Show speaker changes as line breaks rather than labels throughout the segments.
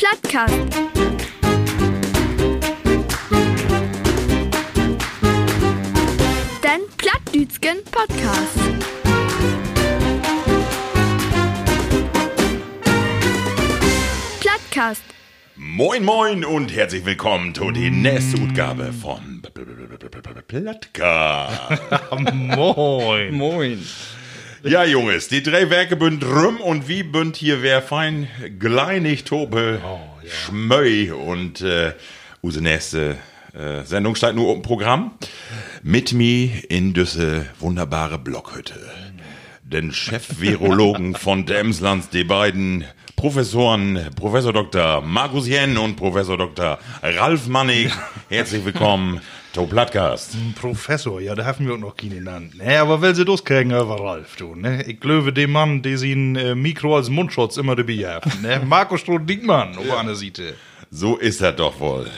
Plattkast. Den Plattdütschen Podcast. Plattkast.
Moin Moin und herzlich willkommen zu der nächsten Ausgabe von Plattka.
Moin.
Moin.
Ja, Jungs, die drei Werke bünd rum und wie bünd hier wer fein gleinig Tobe Schmöi und äh, unsere nächste äh, Sendung steht nur im Programm. Mit mir in düsse wunderbare Blockhütte. Den Chef-Virologen von Demslands, die beiden Professoren, Professor Dr. Markus Jen und Professor Dr. Ralf Mannig. Herzlich willkommen, to Plattcast.
Professor, ja, da haben wir auch noch keinen genannt. Ne, aber will sie das kriegen über Ralf, du, ne? Ich glaube, dem Mann, der sie ein äh, Mikro als Mundschutz immer dabei hat, ne? Markus Stroh-Diekmann, auf einer Seite.
So ist er doch wohl.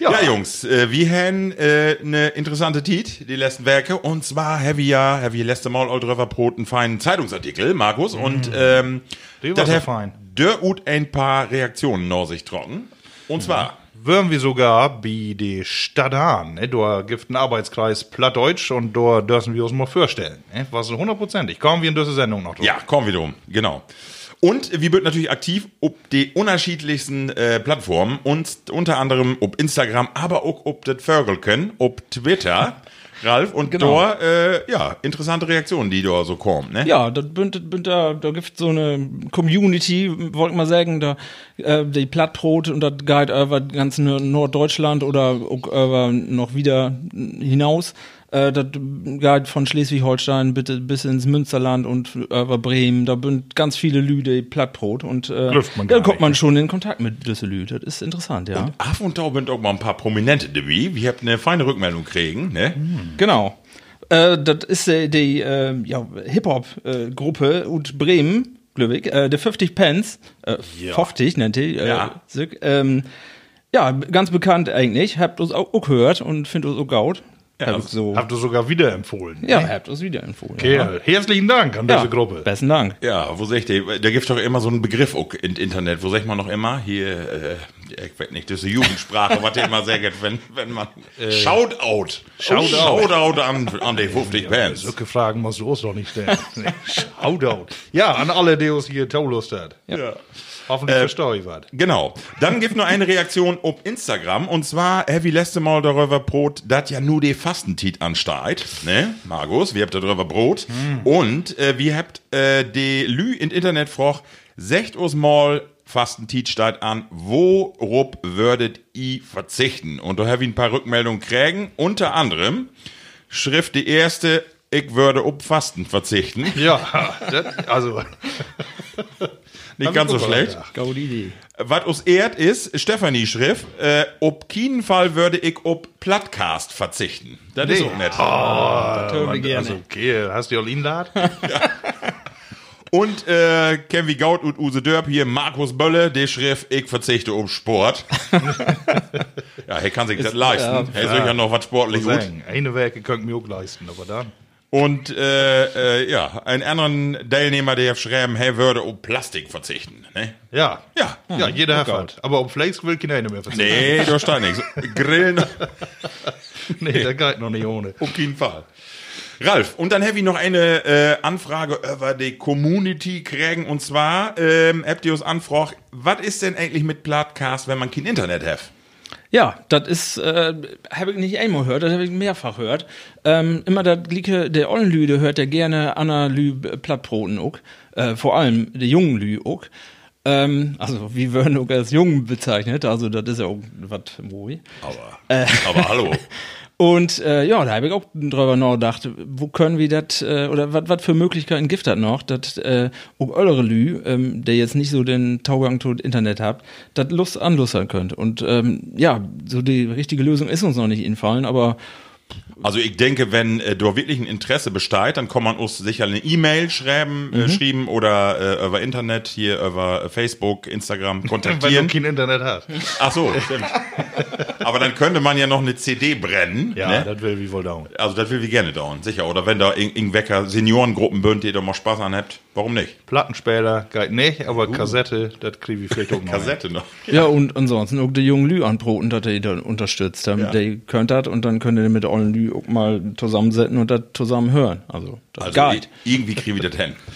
Ja, Jungs, äh, wir haben äh, eine interessante Tit, die letzten Werke. Und zwar haben wir ja, haben wir letzte Mal all drüber Brot einen feinen Zeitungsartikel, Markus. Und ähm, das
so fein.
Der ut ein paar Reaktionen nach sich trocken. Und zwar,
Würden wir sogar bei der Stadt Hahn, ne? Da gibt ein Arbeitskreis Plattdeutsch und da dürfen wir uns mal vorstellen, ne? Was hundertprozentig. Kommen wir in diese Sendung noch drauf.
ja, kommen wir drum, genau. Und wir sind natürlich aktiv ob die unterschiedlichsten äh, Plattformen und unter anderem ob Instagram, aber auch ob das Vögelken, ob Twitter, Ralf. Und
Genau.
da, äh, ja, interessante Reaktionen, die da so kommen, ne?
Ja, da, bünd, da, da gibt so eine Community, wollte ich mal sagen, da äh, die Plattbrot und das geht über ganz Nor- Norddeutschland oder über noch wieder hinaus. Äh, das geht von Schleswig-Holstein bitte bis ins Münsterland und über Bremen. Da bünd ganz viele Lüde Plattbrot und äh, da kommt man schon in Kontakt mit Lüde. Das ist interessant, ja.
Ab und da sind auch mal ein paar Prominente dabei. Wir habt eine feine Rückmeldung kriegen, ne?
Genau. Äh, das ist äh, die äh, ja, Hip-Hop-Gruppe und Bremen, glaube ich. Äh, der 50 Pence, äh, 50 nennt die. Äh,
Ja.
Sick, ähm, ja, ganz bekannt eigentlich. Habt uns auch, auch gehört und findet uns auch gaut.
Ja,
Hab ich so.
Habt ihr sogar wieder empfohlen.
ja, habt uns wieder empfohlen.
Okay,
ja.
herzlichen Dank an diese Gruppe.
Besten Dank.
Ja, wo sag ich dir, da gibt's doch immer so einen Begriff im Internet, wo sag man noch immer, hier, äh, ich weiß nicht, das ist eine Jugendsprache, was ihr immer sagt, wenn, wenn man, Shoutout.
Shoutout.
Shoutout an, an die 50 Bands.
Solche Fragen musst du uns doch nicht stellen. Shoutout. Ja, an alle, die uns hier Taulust hat.
Ja.
Hoffentlich verstehe ich was.
Genau. Dann gibt noch eine Reaktion auf Instagram und zwar, Heavy letzte Mal darüber Brot, dat ja nur die Fastentit ansteigt, ne? Markus, wir habt darüber Brot und äh, wir habt äh, die Lü in Internet froch, secht uns mal Fastentit steigt an, worup würdet i verzichten? Und da habe ich ein paar Rückmeldungen kriegen, unter anderem Schrift die erste, ich würde ob Fasten verzichten.
Ja, das, also.
Nicht ganz so schlecht.
ja.
Gaudi Idee.
Was uns ehrt ist, Stefanie schrift, äh, ob keinen Fall würde ich ob Plattcast verzichten. Das ist
Nee.
auch nett.
Hören wir gerne.
Also, okay, hast du all ihn da?
Und äh, Kevin Gaut und Use Dörp hier, Markus Bölle, der schrift, ich verzichte um Sport. ja, er kann sich das leisten. er ist ja noch was sportlich gut.
Sagen, eine Werke könnt mir auch leisten, aber dann.
Und äh, äh, ja, einen anderen Teilnehmer, der schreiben, hey, würde um Plastik verzichten. Ne?
Ja.
Ja.
Ja, jeder hat was. Aber um Fleisch will keiner mehr verzichten.
Nee, da steht nichts. Grillen
Nee, das geht noch nicht ohne.
Auf jeden Fall. Ralf, und dann habe ich noch eine äh, Anfrage über die Community kriegen. Und zwar ähm, habt ihr uns anfragt, was ist denn eigentlich mit Plattcast, wenn man kein Internet hat?
Ja, das ist, äh, habe ich nicht einmal gehört, das habe ich mehrfach gehört. Ähm, immer das Glicke, der ollen Lüde hört der gerne Anna Lü Plattbroten auch. Äh, vor allem der jungen Lü auch. Ähm, also, wie werden auch als jung bezeichnet, also das ist ja auch was moi.
Aber, aber hallo.
Und äh, ja, da habe ich auch drüber nachgedacht, wo können wir das, äh, oder was für Möglichkeiten gibt das noch, dass äh, auch eure Lü, ähm, der jetzt nicht so den Taugang zu Internet habt, das Lust anlustern könnt. Und ähm, ja, so die richtige Lösung ist uns noch nicht infallen, aber
Also ich denke, wenn äh, da wirklich ein Interesse besteht, dann kann man uns sicher eine E-Mail schreiben, äh, schreiben oder äh, über Internet, hier über Facebook, Instagram
Wenn du
kontaktieren.
kein Internet hast.
Ach so, stimmt. Aber dann könnte man ja noch eine CD brennen.
Ja,
ne?
das will wie wohl dauern.
Also das will wir gerne dauern, sicher. Oder wenn da irgendwelche Seniorengruppen bünd, die da mal Spaß an habt, warum nicht?
Plattenspieler geht nicht, aber Kassette, das kriege ich vielleicht auch noch.
Kassette noch.
Ja, und ansonsten auch die jungen Lü anbroten, dass die da unterstützt haben.
Ja.
Die könnt das und dann könnt ihr mit allen Lü auch mal zusammensetzen und das zusammen hören. Also, das
Also
geht.
irgendwie kriegen wir das hin.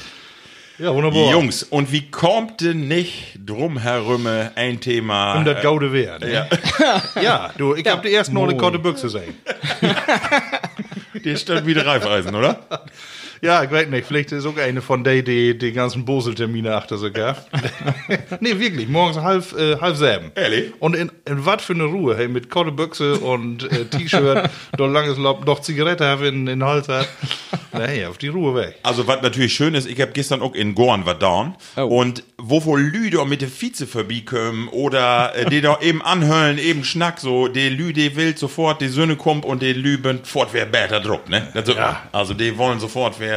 Ja, wunderbar.
Jungs, und wie kommt denn nicht drum herum ein Thema?
Um das Gaude Wehr. Ne?
ja,
Ja, du, ich hab die ersten noch eine korte Büchse sehen.
der stellt wieder Reifeisen, oder?
Ja, ich weiß nicht, vielleicht ist auch eine von denen, die die ganzen Bosel-Termine achter sogar. nee, wirklich, morgens halb, äh, halb sieben.
Ehrlich?
Und in, in was für eine Ruhe, hey, mit korte Büchse und äh, T-Shirt, doch langes Lob, noch Zigarette habe in den Hals hat. Nee, auf die Ruhe weg.
Also, was natürlich schön ist, ich habe gestern auch in Gorn was down.
Oh.
Und wo wohl Lüde mit der Vize vorbeikommen oder äh, die da eben anhöllen, eben Schnack, so, die Lü, die will sofort, die Söhne kommt und die Lü bünd fort, wer besser Druck, ne? Das so,
Ja.
Also, die wollen sofort, wer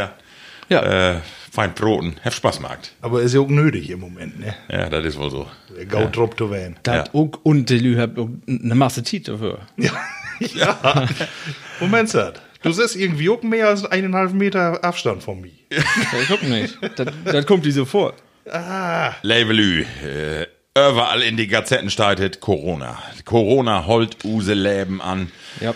Ja.
äh, fein Broten, heft Spaß macht.
Aber ist ja auch nötig im Moment, ne?
Ja, das ist wohl so.
Der Gaut droppt zu werden.
Das
Ja.
auch, und die Lü hat auch eine Masse Zeit dafür.
Ja. Moment, Sat. Du siehst irgendwie auch mehr als eineinhalb Meter Abstand von mir.
Ja, ich guck nicht. Das, das kommt die sofort.
Labelü, äh, überall in die Gazetten steigt Corona. Corona holt use Leben an.
Ja.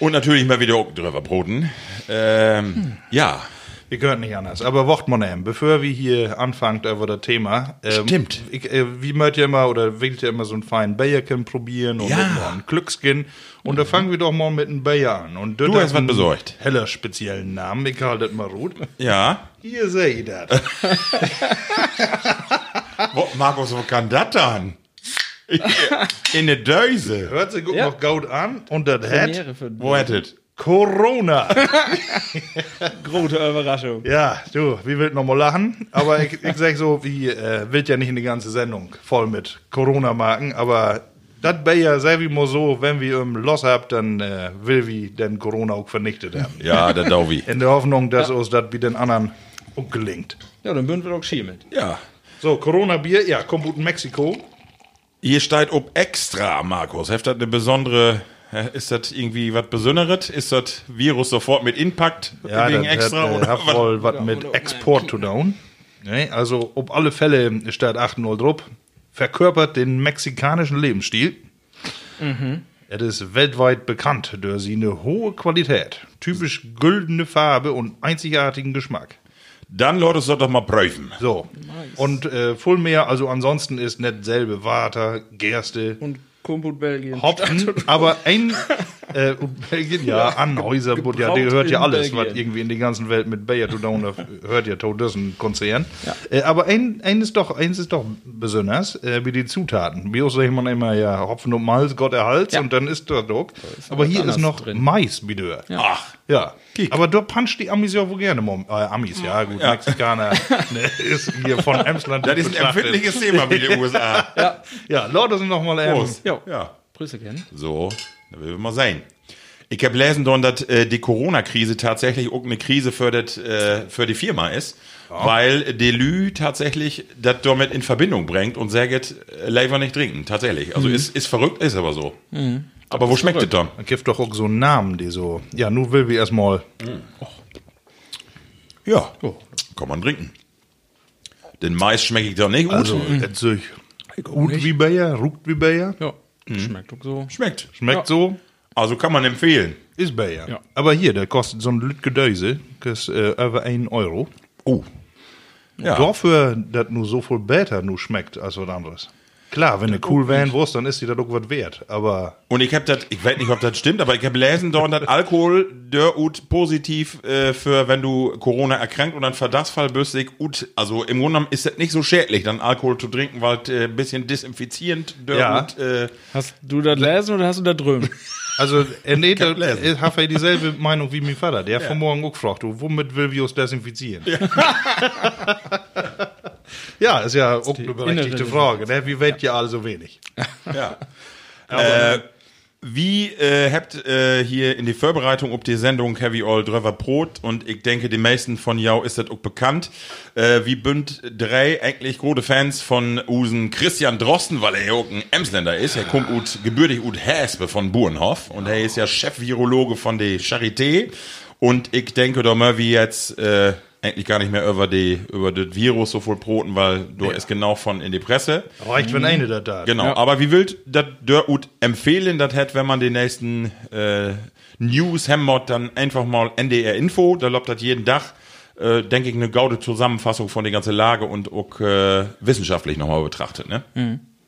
Und natürlich mal wieder drüber broten. Ähm, Ja,
Wir können nicht anders. Aber wort mal nehmen, bevor wir hier anfangen über das Thema. Ähm,
Stimmt.
Ich, äh, wie mögt ihr immer oder wählt ihr immer so einen feinen Bayerkin probieren und
Ja.
einen Glückskin. Und da fangen wir doch mal mit einem Bayer an. Und
Du hast was
einen
besorgt.
Heller speziellen Namen. Ich halte das mal gut.
ja.
Hier seht ihr das.
Markus, wo kann das dann? In der Döse.
Hört sich gut
Ja.
noch gut an. Und das hat
für
Wo hättet?
Corona.
große Überraschung.
Ja, du, wie wild noch mal lachen. Aber ich, ich sag so, wie äh, will ja nicht in die ganze Sendung voll mit Corona-Marken, aber das Bayer sei wie mal so, wenn wir im Los habt, dann äh, will wir den Corona auch vernichtet haben.
Ja, der Dauvi.
In der Hoffnung, dass uns das wie den anderen auch gelingt.
Ja, dann würden wir doch schier mit.
Ja.
So, Corona-Bier, ja, kommt aus Mexiko.
Hier steht ob extra, Markus. Heft das eine besondere. äh, Ist das irgendwie was Besonderes? Ist das Virus sofort mit Impact
Ja,
wegen
das
extra?
hat, äh,
oder
hat
was?
wohl was mit Export zu tun. Ne? Also, ob alle Fälle steht 8-0 drauf, verkörpert den mexikanischen Lebensstil. Es ist weltweit bekannt durch seine hohe Qualität, typisch güldene Farbe und einzigartigen Geschmack.
Dann Leute, soll doch mal prüfen.
So. Und äh, voll mehr, also ansonsten ist nicht selbe Water, Gerste,
Und Kumput Belgien.
Hopfen, aber ein äh, und Belgien, ja, Anhäuser, ja, der gehört ja alles, was
Belgien.
irgendwie in der ganzen Welt mit Bayer tun hat, hört ja to das ein Konzern. Äh, aber ein, ein ist doch, eins ist doch besonders, äh, wie die Zutaten. Wie auch sagt man immer, ja, Hopfen und Malz, Gott erhalts,
Ja.
und dann ist da doch. Aber hier ist noch
drin.
Mais, bitte.
Ach,
Ja. Aber da puncht die Amis ja wohl gerne, Mom. Äh, Amis, ja, gut, Mexikaner, ne, ist hier von Emsland.
das ist ein empfindliches Thema wie die USA.
Ja.
Ja, Leute sind noch mal ähm,
Prost.
Ja.
ja.
Grüße kennen.
So, da will wir mal sein. Ich habe lesen dann, dass äh, die Corona-Krise tatsächlich auch eine Krise für, das, äh, für die Firma ist, weil Delü tatsächlich das damit in Verbindung bringt und sagt, äh, Lever nicht trinken, tatsächlich. Also ist, ist verrückt, ist aber so. Aber wo schmeckt es dann?
Man gibt doch auch so einen Namen, die so, ja, nun will wir erstmal,
Ja, kann man trinken. Den Mais schmecke ich doch nicht gut.
also, jetzt so, gut wie Bayer, ruckt wie Bayer,
Ja. Schmeckt doch so.
schmeckt.
schmeckt so,
Also kann man empfehlen.
ist Bayer.
Ja.
Aber hier, der kostet so ein Lütgedöse, kostet äh, über 1 Euro.
Oh. Ja.
Dafür, dass nur so viel besser nur schmeckt als was anderes. Klar, wenn du cool wären wirst, dann ist die da doch was wert. Aber
Und ich habe das, ich weiß nicht, ob das stimmt, aber ich habe lesen dort, dass Alkohol der ut positiv äh, für, wenn du Corona erkrankt und dann Verdachtsfall bist, ich ut, also im Grunde genommen ist das nicht so schädlich, dann Alkohol zu trinken, weil es äh, ein bisschen desinfizierend der
Ja.
ut, äh,
Hast du das lesen oder hast du das drüben?
Also, er nee, da
gelesen.
ich habe ja dieselbe Meinung wie mein Vater. Der hat von morgen auch gefragt, du, womit will wir uns desinfizieren? Ja, ist ja auch eine berechtigte Frage. Ne? Wie weit ja alle so wenig?
ja. äh, Wie äh, habt äh, hier in die Vorbereitung auf die Sendung Heavy All drüber Brot und ich denke, die meisten von jou ist das auch bekannt. Äh, wie bünd drei eigentlich gute Fans von Usen Christian Drosten, weil er ja auch ein Emsländer ist. Er kommt ut, gebürtig ut Häspe von Burenhof und er ist ja Chefvirologe von der Charité. Und ich denke, da mal wie jetzt äh, eigentlich gar nicht mehr über die über das Virus so voll broten, weil du ist genau von in die Presse.
Reicht, wenn eine das da.
Genau, aber wie wild das der ut empfehlen, das hätte, wenn man die nächsten äh, News hemmert, dann einfach mal NDR Info, da läuft das jeden Tag, äh, denke ich, eine gaude Zusammenfassung von der ganzen Lage und auch äh, wissenschaftlich nochmal betrachtet, ne?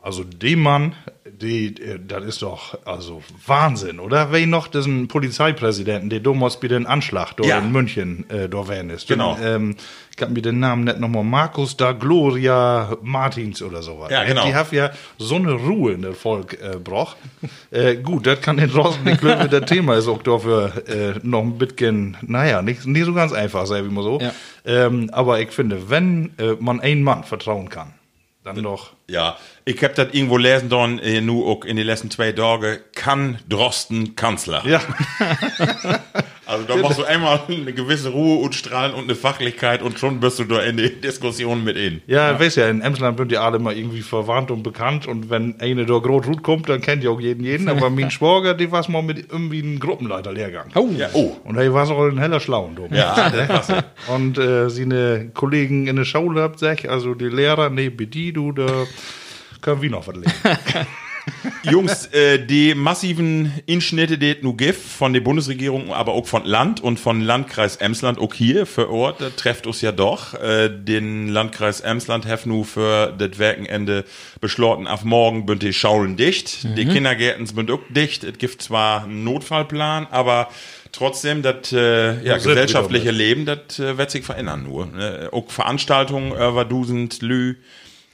Also dem Mann, die, äh, das ist doch also Wahnsinn, oder? Wer noch diesen Polizeipräsidenten, der damals bei den Anschlag dort
Ja.
in München äh, wären ist.
Genau.
Den, ähm, ich hab mir den Namen nicht nochmal, Markus da Gloria Martins oder sowas.
Ja, genau.
Die haben ja so eine Ruhe in der Volk äh, brauch. äh, gut, das kann den draußen nicht glücklich, das Thema ist auch dafür äh, noch ein bisschen, naja, nicht, nicht so ganz einfach, sagen wir mal so.
Ja.
Ähm, aber ich finde, wenn äh, man einen Mann vertrauen kann, dann doch.
Ja, ich hab das irgendwo lesen dann, äh, nur auch in den letzten zwei Tagen, kann Drosten Kanzler.
Ja.
Also da machst du einmal eine gewisse Ruhe und Strahlen und eine Fachlichkeit und schon bist du da in die Diskussion mit in.
Ja, ja. weiß ja, in Emsland sind ja alle mal irgendwie verwandt und bekannt und wenn eine da groß Rut kommt, dann kennt ja auch jeden jeden, aber mein Schwager, die war mal mit irgendwie einem Gruppenleiterlehrgang.
Oh,
Ja, oh.
Und er war so ein heller Schlauen.
Ja, klasse.
Und äh, seine Kollegen in der Schule habt gesagt, also die Lehrer, nee, die, du, da können wir noch was lernen.
Jungs, äh, die massiven Inschnitte, die es nu gibt, von der Bundesregierung, aber auch von Land und von Landkreis Emsland, auch hier vor Ort, das trefft uns ja doch. Äh, den Landkreis Emsland hat nu für das Werkenende beschlossen, auf morgen bünd die Schaulen dicht, die Kindergärten sind auch dicht. Es gibt zwar einen Notfallplan, aber trotzdem, das äh, ja, gesellschaftliche Leben, das äh, wird sich verändern nur. Ne? Auch Veranstaltungen über Dusend Lü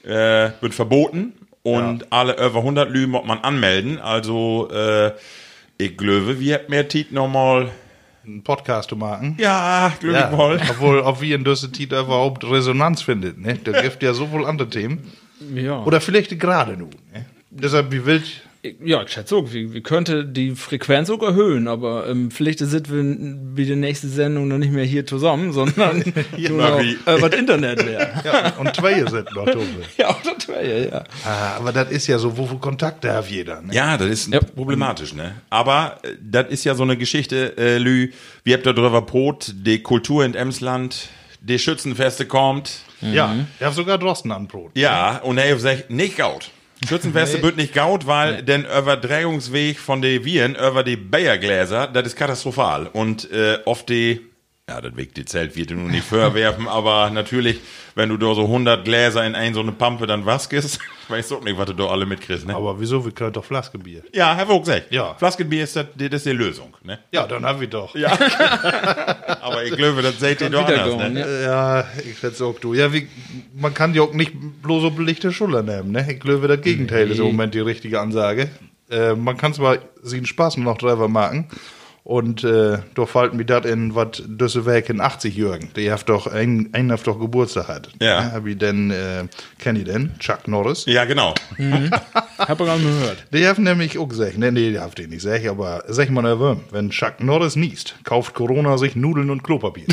äh, wird verboten und alle über 100 Lü muss man anmelden. Also äh, ich glaube, wir hätten mehr Tit nochmal.
Einen Podcast zu machen.
Ja, glaube
Ja,
ich mal.
obwohl, ob wir in dieser Zeit überhaupt Resonanz findet, ne? Da gibt ja so wohl andere Themen.
ja.
Oder vielleicht gerade nun, ne? Deshalb, wie wild,
Ja, ich schätze auch, wir, wir könnte die Frequenz auch erhöhen, aber ähm, vielleicht sind wir wie die nächste Sendung noch nicht mehr hier zusammen, sondern nur noch,
wie-
äh, was Internet wäre.
ja, und zwei sind noch, Tobi.
ja, das wäre ja, ja.
Ah, aber das ist ja so, wo, wo Kontakte hat jeder, ne?
Ja, das ist
Ja.
problematisch, ne? Aber äh, das ist ja so eine Geschichte, äh, Lü, wir habt da drüber Brot, die Kultur in Emsland, die Schützenfeste kommt.
Ja, er hat sogar Drosten anbrot.
Ja, und er sagt, nicht gaut. Schützenfeste wird nicht gaut, weil den Übertragungsweg von den Viren über die Bayergläser, das ist katastrophal. Und äh, oft die, ja, das Weg die Zelt wird nun nicht vorwerfen, aber natürlich, wenn du da so 100 Gläser in ein so eine Pampe dann waskest, weißt du auch nicht, was du da alle mitkriegst, ne?
Aber wieso, wir können doch Flaske Bier.
ja, Herr Vogt sagt,
Ja.
Flaskenbier ist das, das ist die Lösung, ne?
Ja, dann haben wir doch.
Ja. aber ich glaube, das seht ihr doch anders, ne?
ja.
Ja, ich schätze auch du. Ja, wie, man kann ja auch nicht bloß so belichte Schulter nehmen, ne? Ich glaube, das Gegenteil ist im Moment die richtige Ansage. Äh, man kann zwar sie einen Spaß noch drüber machen. Und äh, da fällt mir das in, was diese Weg in 80 Jürgen. Die hat doch, ein, einen hat doch Geburtstag hat.
Ja.
Hab ich denn, äh, kenn ich denn? Chuck Norris.
Ja, genau.
Hab ich nicht gehört.
Die haben nämlich auch gesagt, nee, nee, die haben die nicht gesagt, aber sag mal nervös, wenn Chuck Norris niest, kauft Corona sich Nudeln und Klopapier.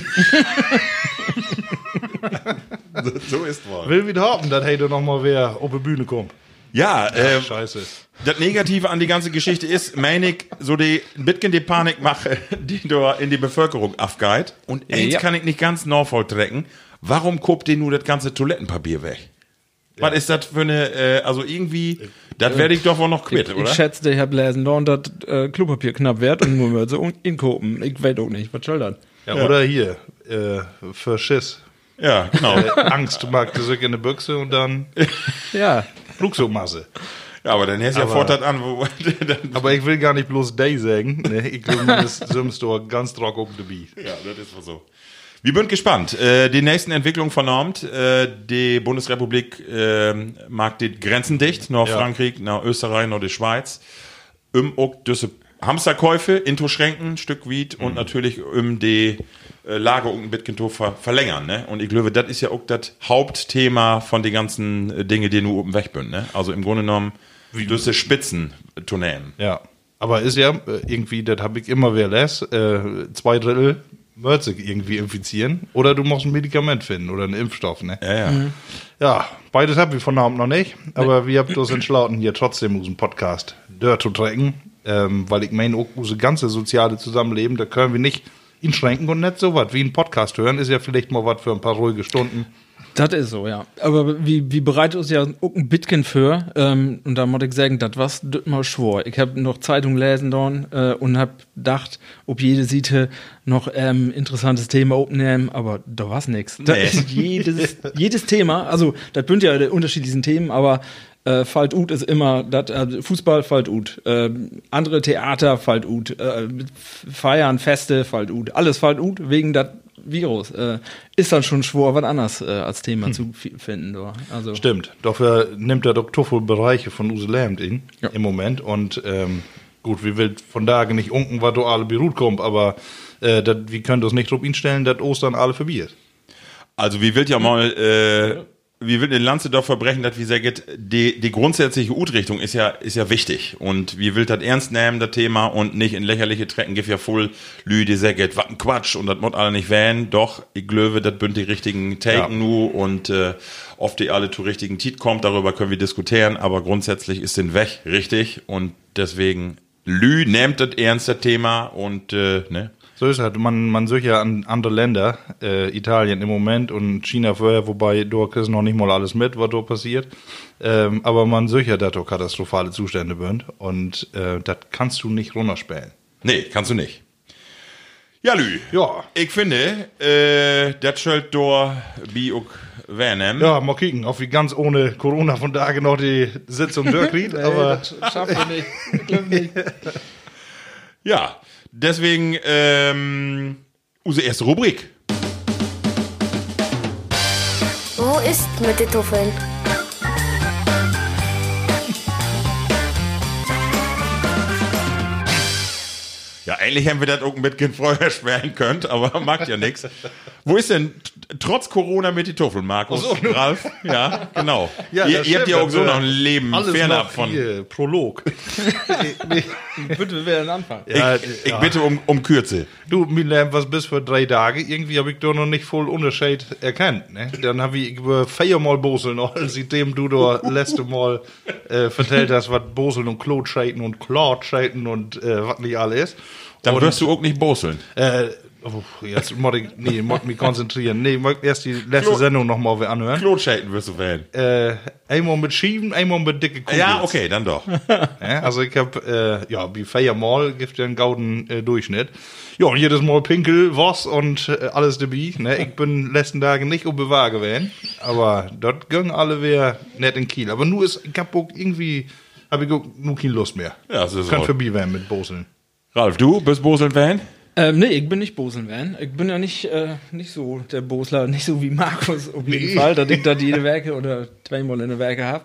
so ist wohl.
Will wieder hoffen, dass heute noch mal wer auf die Bühne kommt.
Ja, äh,
Scheiße.
Das Negative an die ganze Geschichte ist, meine ich, so die ein bisschen die Panikmache, die da in die Bevölkerung aufgeht. Und eins
Ja.
kann ich nicht ganz nachvolltrecken. Warum guckt ihr nur das ganze Toilettenpapier weg? Was ist das für eine, äh, also irgendwie, das werde ich doch wohl noch quitt,
Ich,
oder?
ich schätze, ich habe lesen, da und das äh, Klopapier knapp wert und nur so inkopen. Ich weiß auch nicht, was soll das?
Ja, Oder hier, äh, für Schiss.
Ja, genau.
Äh, Angst mag du sich in eine Büchse und dann
Ja,
Flugzeugmasse.
Ja, aber dann hättest du ja fordert an, wo,
Aber ich will gar nicht bloß Day sagen. Ne? Ich glaube, das sind doch ganz trocken auf dem Beat.
Ja, das ist wohl so. Wir sind gespannt. Äh, die nächsten Entwicklungen vernormt. Äh, die Bundesrepublik äh, mag die Grenzen dicht, nach
Ja.
Frankreich, nach Österreich, nach der Schweiz. Auch diese Hamsterkäufe, Introschränken, ein Stück Wied und natürlich um die äh, Lagerung ein bisschen zu ver verlängern. Ne? Und ich glaube, das ist ja auch das Hauptthema von den ganzen äh, Dinge, die nur oben weg sind. Ne? Also im Grunde genommen, diese Spitzen zu nehmen.
Ja. Aber ist ja äh, irgendwie, das habe ich immer wer lässt, äh, zwei Drittel sich irgendwie infizieren. Oder du musst ein Medikament finden oder einen Impfstoff, ne?
Ja, ja.
Ja, beides haben wir von Abend noch nicht. Aber wir haben uns entschlossen, hier trotzdem unseren Podcast dort zu trecken. Ähm, weil ich meine, auch unser ganze soziale Zusammenleben, da können wir nicht einschränken und nicht so was. Wie ein Podcast hören, ist ja vielleicht mal was für ein paar ruhige Stunden.
Das ist so, ja. Aber wie, wie bereitet uns ja auch ein Bitcoin für? Ähm, und da muss ich sagen, das was das mal schwor. Ich habe noch Zeitung lesen dann äh, und habe gedacht, ob jede Seite noch ähm, interessantes Thema aufnehmen, aber da war's nix. Da
Nee.
ist jedes, jedes Thema, also das sind ja unterschiedlichen Themen, aber äh, Falt ut ist immer, dat, äh, Fußball falt ut, äh, andere Theater falt ut, äh, Feiern, Feste falt ut, alles falt ut wegen dat Virus. Äh, ist dann schon schwor, was anderes äh, als Thema zu fi- finden. Do. Also,
Stimmt. Dafür nimmt der Doktor voll Bereiche von Use Lamb in,
Ja.
im Moment. Und ähm, gut, wir will von daher nicht unken, was du alle Beirut kommt, aber äh, dat, wir können das nicht drauf instellen, dass Ostern alle verbiert.
Also, wie will ja mal, wie will den Lanze doch verbrechen, dass wie sagt, die, die grundsätzliche Ut-Richtung ist ja, ist ja wichtig. Und wie will das ernst nehmen, das Thema, und nicht in lächerliche Trecken, gibt ja voll Lü, die sagt, was ein Quatsch, und das muss alle nicht wählen. Doch, ich glaube, das bünd die richtigen Taken
Ja.
nu, und, äh, oft die alle zu richtigen Tit kommt, darüber können wir diskutieren, aber grundsätzlich ist den weg richtig, und deswegen, Lü nimmt das ernst, das Thema, und, äh, ne?
So ist halt, man, man sucht ja an andere Länder, äh, Italien im Moment und China vorher, wobei dort ist noch nicht mal alles mit, was dort passiert. Ähm, aber man sucht ja, dass dort katastrophale Zustände sind und äh, das kannst du nicht runterspielen.
Nee, kannst du nicht. Ja, Lü.
Ja.
Ich finde, äh, das Schild door bi auch Wernem.
Ja, mal kicken, ob wir ganz ohne Corona von da noch die Sitzung durchkriegen, aber
schaffen wir nicht. Ich nicht.
Ja, deswegen, ähm, unsere erste Rubrik.
Wo ist mit den Tuffeln?
Eigentlich hätten wir das auch ein bisschen früher sperren können, aber macht ja nichts. Wo ist denn trotz Corona mit die Tuffel, Markus? Ralf? Ja, genau.
Ja,
ihr, ihr habt ja auch so
wär
noch ein Leben fernab von.
hier, Prolog. nee,
Bitte, wir werden anfangen.
Ich,
Ja,
ich
ja.
bitte um, um Kürze.
Du, Milan, was bis für drei Tage? Irgendwie habe ich doch noch nicht voll Unterschied erkannt. Ne? Dann habe ich über viermal Boseln, seitdem du da letzte Mal äh, vertellt hast, was Boseln und Klotscheiten und Klotscheiten und äh, was nicht alles.
Dann wirst du auch nicht boseln.
Äh, oh, jetzt muss ich, nee, muss mich konzentrieren. Nee, muss erst die letzte
Klo-
Sendung nochmal anhören.
Klotschäden wirst du wählen.
Äh, einmal mit Schieben, einmal mit dicke Kugels.
Ja, okay, dann doch.
Ja, also ich habe, äh, ja, wie viermal gibt ja einen gauden äh, Durchschnitt. Ja, und jedes Mal Pinkel, was und äh, alles dabei. Ne? Ich bin letzten Tagen nicht auf Bewahr gewesen, aber dort gingen alle wieder nicht in Kiel. Aber nur ist, ich hab auch irgendwie, habe ich auch nur keine Lust mehr.
Ja, das ist
Kann vorbei werden mit Boseln.
Ralf, du bist Boseln-Fan?
Ähm, nee, ich bin nicht Boseln-Van. Ich bin ja nicht, äh, nicht so der Bosler, nicht so wie Markus auf jeden
Nee.
Fall, dass ich da jede Werke oder zweimal in der Werke habe.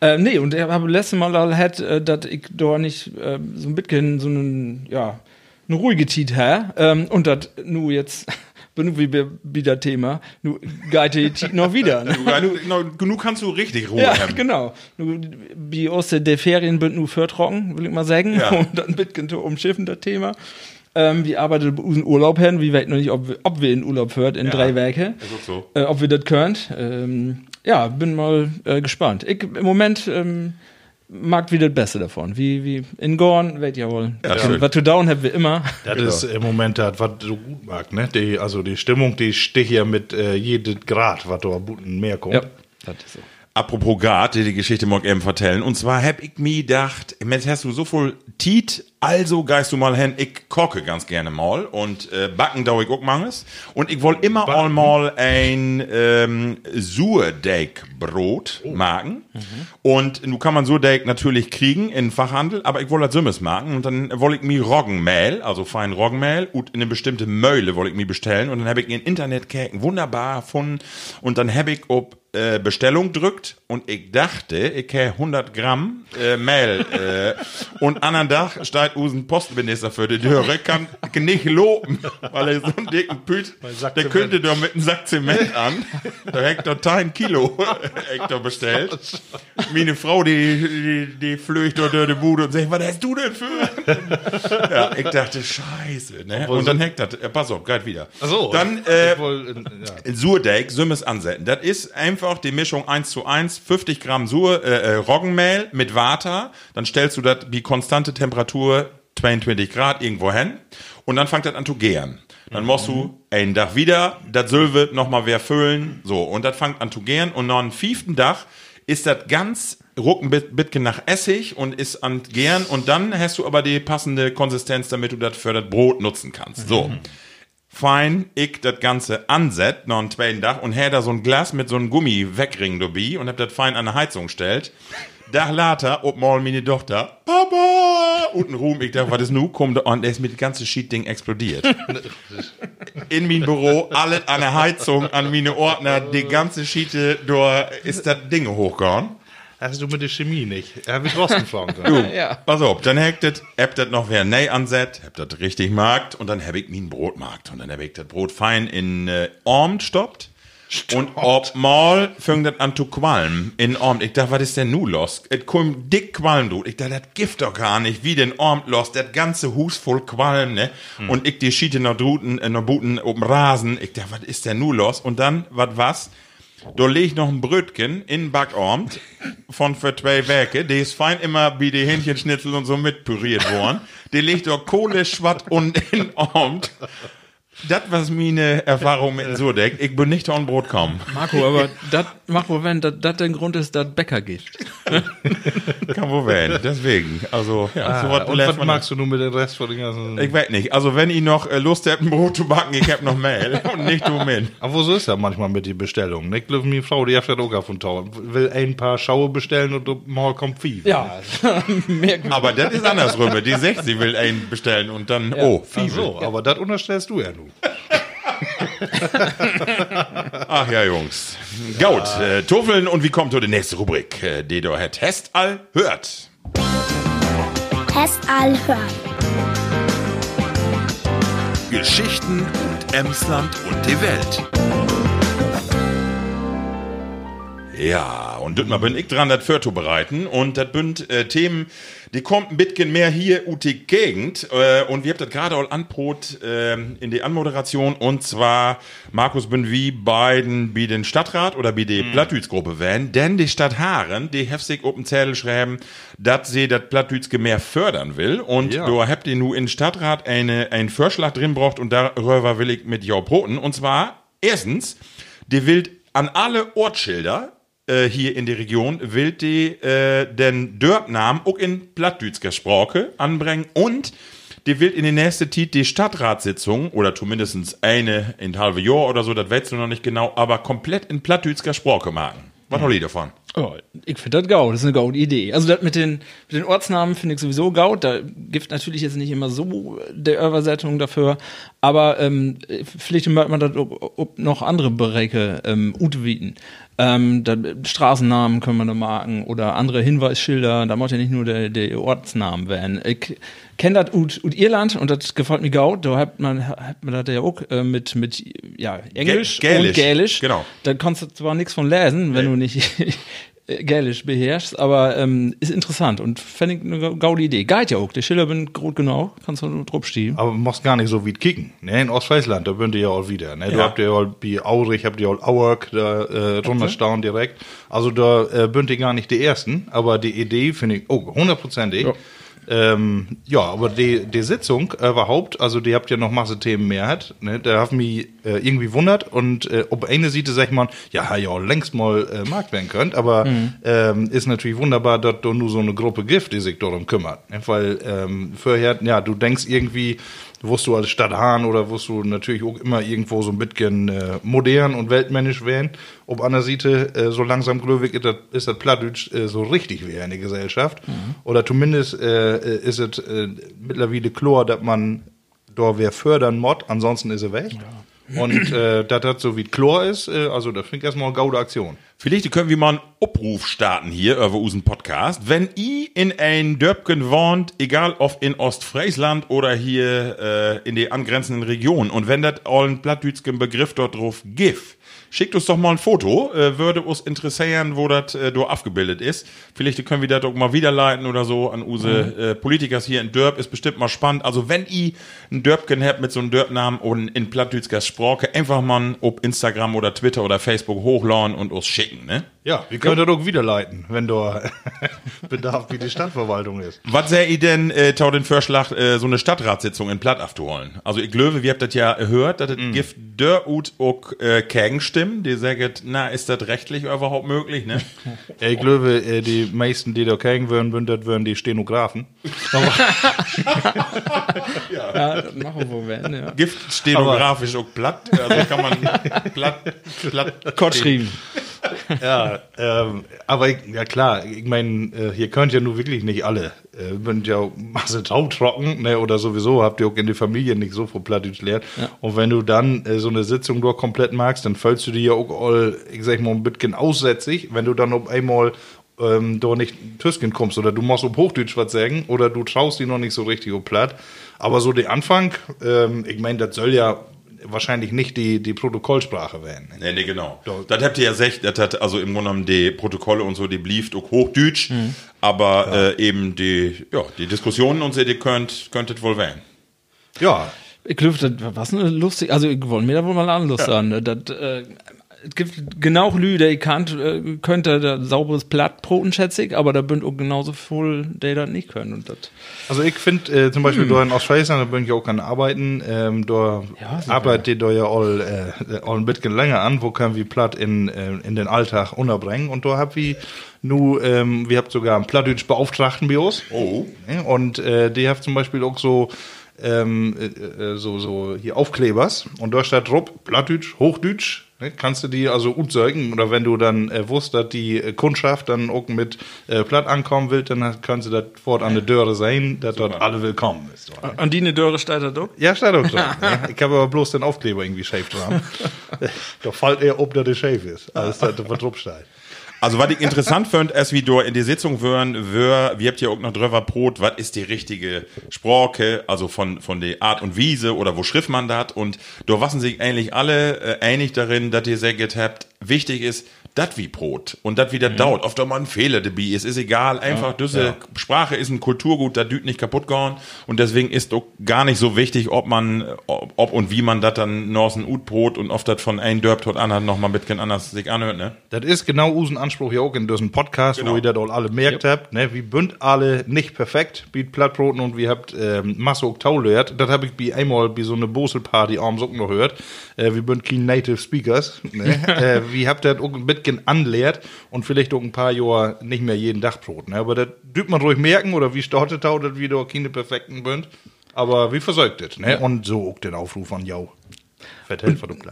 Ähm, nee, und ich habe letztes Mal hat, äh, dass ich da nicht äh, so ein bisschen so einen, ja, eine ruhige Tiet habe. Ähm, und das nu jetzt, bin wie wieder Thema, nu die Tiet noch wieder.
Ja, genug kannst du richtig Ruhe
Ja,
haben.
genau. Nu, Wie aus der Ferien nur für trocken, will ich mal sagen.
Ja.
Und dann bisschen umschiffen, das Thema. Ähm, wir arbeiten bei unseren Urlaub hin. Wir wissen noch nicht, ob wir, ob wir in Urlaub führt, in drei Werke.
So.
Äh, ob wir das können. Ähm, ja, bin mal äh, gespannt. Ich, Im Moment ähm, mag wieder das Beste davon. Wie, wie in Gorn, weet ja wohl.
Ja.
Was to down haben wir immer.
Das ist im Moment das, was so gut mag. Ne? Die, also die Stimmung, die sticht ja mit äh, jedem Grad, was da Buten mehr kommt.
Ja, das ist so.
Apropos Gard, die die Geschichte mag eben vertellen. Und zwar hab ich mir gedacht, Mensch, hast du so viel Tiet, also geist du mal hin, ich koche ganz gerne mal und äh, backen da ich auch manches. Und ich wollte immer einmal ein ähm, Surdeig-Brot machen. Und nun kann man Surdeig natürlich kriegen in Fachhandel, aber ich wollte das Sümmes machen. Und dann wollte ich mir Roggenmehl, also fein Roggenmehl, und in eine bestimmte Möhle wollte ich mir bestellen. Und dann habe ich in Internet käken, wunderbar gefunden. Und dann habe ich ob äh, Bestellung drückt und ich dachte, ich hätte 100 Gramm äh, Mehl äh, und anderen Tag steht usen Postminister für die Dörre, kann nicht loben, weil er so einen dicken Püt, der könnte doch mit einem Sack Zement an, da hätte doch ein Kilo Hektar bestellt. Meine Frau, die, die, die flöcht dort durch die Bude und sagt, was hast du denn für? ja, ich dachte, scheiße, ne? Und dann hängt das, äh, pass auf, geht wieder.
Ach so,
Dann, äh,
ja.
Surdeig, Sümmes ansetzen. Das ist einfach die Mischung 1 zu 1, 50 Gramm Sur, äh, äh, Roggenmehl mit Water. Dann stellst du das die konstante Temperatur 22 Grad irgendwo hin und dann fängt das an zu gären. Dann musst du einen Tag wieder, das Sülve nochmal wer füllen, so. Und das fängt an zu gären und noch einen fünften Tag ist das ganz rucken bit- bitken nach Essig und ist an gären und dann hast du aber die passende Konsistenz, damit du das für das Brot nutzen kannst. So fein ich das Ganze anset, noch einen zweiten Tag, und hä da so ein Glas mit so einem Gummi wegring dabei und hab das fein an der Heizung stellt. Dach later, ob mal meine Tochter, Papa, und ein Ruhm, ich dachte, was ist nu? Kommt da und der ist mit dem ganzen Shit-Ding explodiert. In mein Büro, alles an der Heizung, an meine Ordner, die ganze Schiete, da ist das Ding hochgegangen.
Hast du mit der Chemie nicht? Er wird rausgefahren.
Ja.
Pass auf, dann hackt das, hab das noch wer ney anset, hab das richtig markt und dann hab ich mein Brot markt und dann hab ich das Brot fein in äh, Orm stoppt. Und ob mal fängt das an zu qualmen in Orm. Ich dachte, was ist denn nu los? Es kommt dick Qualm, du. Ich dachte, das gibt doch gar nicht, wie den Orm los. Das ganze Hus voll Qualm, ne? Und ich die Schiete noch druten, äh, noch Buten oben Rasen. Ich dachte, was ist denn nu los? Und dann, was was? Da ich noch ein Brötchen in den Backorm von für zwei Werke. Die ist fein immer wie die Hähnchenschnitzel und so mit püriert worden. Die legt doch Kohle, Schwatt und in Arm. Das was meine Erfahrung mit Surdeck. Ich bin nicht an Brot kommen.
Marco, aber das, Marco, wenn das der Grund ist, dass Bäcker gibt.
Kann wohl werden. Deswegen. Also, ja, so
Ah,
was
und was magst du nun mit dem Rest von den ganzen...
Ich weiß nicht. Also, wenn ihr noch äh, Lust habt, ein Brot zu backen, ich hab noch Mehl und nicht du mit.
Aber so ist das manchmal mit den Bestellungen. Ich glaube, meine Frau, die hat das auch den Tau. Will ein paar Schaue bestellen und mal kommt viel.
Ja.
Aber das ist andersrum. Die sagt, sie will einen bestellen und dann, oh,
Ach
Fiesel.
so, aber das unterstellst du ja nun.
Ach ja, Jungs. Gut, äh, Tuffeln und wie kommt so die nächste Rubrik, äh, die du hat Hest all hört.
Test all hören.
Geschichten und Emsland und die Welt.
Ja, und düt mal bin ich dran, das für zu bereiten. Und das bünd äh, Themen, die kommt ein bisschen mehr hier ut Gegend. Äh, und wir habt das gerade auch anbrot äh, in die Anmoderation. Und zwar, Markus, bin wie beiden, wie den Stadtrat oder wie die Plattdütsgruppe wären. Denn die Stadt Haaren, die heftig open Zettel schreiben, dass sie das Plattdütske mehr fördern will. Und
Ja.
du habt ihr nu in Stadtrat eine, einen Vorschlag drin braucht und darüber will ich mit jou broten. Und zwar, erstens, die will an alle Ortsschilder äh, hier in der Region will die äh, den Dörpnamen auch in Plattdütsker Sprache anbringen und die will in die nächste Zeit die Stadtratssitzung oder zumindest eine in halbe Jahr oder so, das weißt du noch nicht genau, aber komplett in Plattdütsker Sprache machen. Was ich davon?
Oh, ich finde das gaut, das ist eine gaut Idee. Also das mit den, mit den Ortsnamen finde ich sowieso gaut. Da gibt natürlich jetzt nicht immer so der Übersetzung dafür, aber ähm, vielleicht merkt man das ob, ob noch andere Bereiche ähm, utwieten. Ähm, da, Straßennamen können wir da marken oder andere Hinweisschilder. Da muss ja nicht nur der, der Ortsnamen werden. Ich kenne das ut, ut Irland und das gefällt mir gaut. Da hat man, hat man das ja auch äh, mit, mit ja, Englisch
Gä- Gälisch,
und Gälisch.
genau.
Da kannst du zwar nichts von lesen, wenn du nicht Gälisch beherrschst, aber ähm, ist interessant und fände ich eine gaude Idee. Geht ja auch, der Schiller bin gut genau, kannst du nur drauf stehen.
Aber du musst gar nicht so weit kicken. Ne? In Ostfriesland, da bünd ihr ja auch wieder. Ne? Du
Ja.
habt ja auch wie Aurich, habt ihr auch Auerk, da äh, runterstauen direkt. Also da äh, bünd ihr gar nicht die Ersten, aber die Idee finde ich, oh, hundertprozentig.
Ja.
Ähm, ja, aber die, die Sitzung äh, überhaupt, also die habt ja noch Masse Themen mehr hat, ne? da haben mich äh, irgendwie wundert und äh, ob eine Seite sag ich mal, ja, ja, längst mal äh, Markt werden könnt, aber ähm, ist natürlich wunderbar, dass du nur so eine Gruppe gibt, die sich darum kümmert, ne? weil ähm, vorher, ja, du denkst irgendwie, wusst du als Stadt Hahn oder wusst du natürlich auch immer irgendwo so ein bisschen äh, modern und weltmännisch werden. Ob an der Seite äh, so langsam glöwig ist das, ist das Plattdeutsch äh, so richtig wäre in der Gesellschaft. Oder zumindest äh, äh, ist es äh, mittlerweile klar, dass man da wer fördern mod, ansonsten ist er weg. Und äh, dass das so wie Chlor ist, äh, also das ich erstmal eine gaude Aktion.
Vielleicht können wir mal einen Abruf starten hier über unseren Podcast. Wenn ihr in ein Dörpken wohnt, egal ob in Ostfriesland oder hier äh, in die angrenzenden Regionen, und wenn das all ein plattdütschen Begriff dort drauf gibt, schickt uns doch mal ein Foto, äh, würde uns interessieren, wo das äh, da abgebildet ist. Vielleicht können wir das doch mal wiederleiten oder so an unsere äh, Politikers hier in Dörp, ist bestimmt mal spannend. Also wenn ihr ein Dörpken habt mit so einem Dörpnamen und in plattdütsker Sprache, einfach mal ob Instagram oder Twitter oder Facebook hochladen und uns schicken, ne?
Ja, wir können das auch wiederleiten, wenn da Bedarf wie die Stadtverwaltung ist.
Was sähe ihr denn, äh, tau den Vorschlag, äh, so eine Stadtratssitzung in Platt aufzuholen? Also ich glaube, wir habt das ja gehört, dass es
Mm.
gibt der ut auch äh, Gegenstimmen, die sagen, na, ist das rechtlich überhaupt möglich, ne?
Ja, ich glaube, äh, die meisten, die da kriegen würden, würden, das würden die Stenografen.
Ja, das machen wir werden, ja.
Gift stenografisch auch platt, also kann man platt, platt.
Schrieben.
ja, ähm, aber ich, ja klar, ich meine, äh, hier könnt ja nur wirklich nicht alle. Äh, sind ja Masse trocken, ne, oder sowieso habt ihr auch in der Familie nicht so viel Plattdeutsch lernt. Und wenn du dann äh, so eine Sitzung dort komplett magst, dann füllst du die ja auch all, ich sag mal, ein bisschen aussätzig, wenn du dann auf einmal ähm, da nicht Tüsken kommst oder du machst auf Hochdeutsch was sagen oder du traust die noch nicht so richtig auf Platt. Aber so der Anfang, ähm, ich meine, das soll ja wahrscheinlich nicht die, die Protokollsprache werden. Ne?
Nee, nee, genau. Das habt ihr ja gesagt, das hat also im Grunde genommen die Protokolle und so, die blieft auch Hochdeutsch, aber äh, eben die, ja, die Diskussionen und so, die könnt, könntet wohl wählen.
Ja,
Ich glaube, das was eine lustig, also ich wollte mir da wohl mal anders sagen. ne? Das, äh, es gibt genau Lü, der ich kannt, äh, könnte da sauberes Plattbroten, schätze ich, aber da bünd auch genauso voll, der das nicht können. Und das,
Also ich finde äh, zum Beispiel da in Ostfriesland, da bin ich auch an Arbeiten, ähm, da
Ja,
arbeitet da ja all, äh, all ein bisschen länger an, wo können wir Platt in, äh, in den Alltag unterbringen und da hab wir nu, ähm, wir habt sogar einen Plattdeutsch Beauftragten bei uns.
Oh.
Und äh, die hat zum Beispiel auch so ähm, äh, äh, so, so hier Aufklebers und da steht drauf Plattdeutsch, Hochdeutsch. Ne? Kannst du die also utzeugen oder wenn du dann äh, wusst, dass die äh, Kundschaft dann auch mit äh, Platt ankommen will, dann kannst du das fort an der Döre sein, dass dort alle willkommen ist.
an die eine Dörre steht da doch.
Ja, steht auch dran. ne? Ich habe aber bloß den Aufkleber irgendwie schäf dran. da fällt eher ob, dass der schäf ist, als dass da was drauf steht.
Also, was ich interessant fand, als wir da in die Sitzung wären, wär, wir habt ja auch noch drüber Brot, was ist die richtige Sprache, also von, von der Art und Wiese oder wo schrift man das? Und da wassen sich eigentlich alle äh, einig darin, dass ihr gesagt habt, wichtig ist, dat wie Brot und dat wie das dauert. Oft auch mal ein Fehler dabei ist, ist egal, einfach diese Sprache ist ein Kulturgut, da düt nicht kaputt gehen und deswegen ist doch gar nicht so wichtig, ob man, ob, ob und wie man das dann Norsen Ut Brot und oft das von ein Dörp tot anderen noch mal ein bisschen anders sich anhört, ne?
Das ist genau unseren Anspruch ja auch in diesem Podcast,
Genau.
wo ihr das all alle merkt habt. Ne? Wir bünd alle nicht perfekt, wie Plattbroten und wir habt ähm, Masse auch gehört. Das habe ich bei einmal bei so einer Bosel-Party abends auch noch gehört. Äh, wir bünd kein Native Speakers. Ne? äh, wir habt das auch ein bisschen anlehrt und vielleicht auch ein paar Jahre nicht mehr jeden Tag Brot. Ne? Aber das dürft man ruhig merken oder wie startet auch, dass wir da keine perfekten bünd. Aber wie versorgt das? Ne? Und so auch den Aufruf an Jau.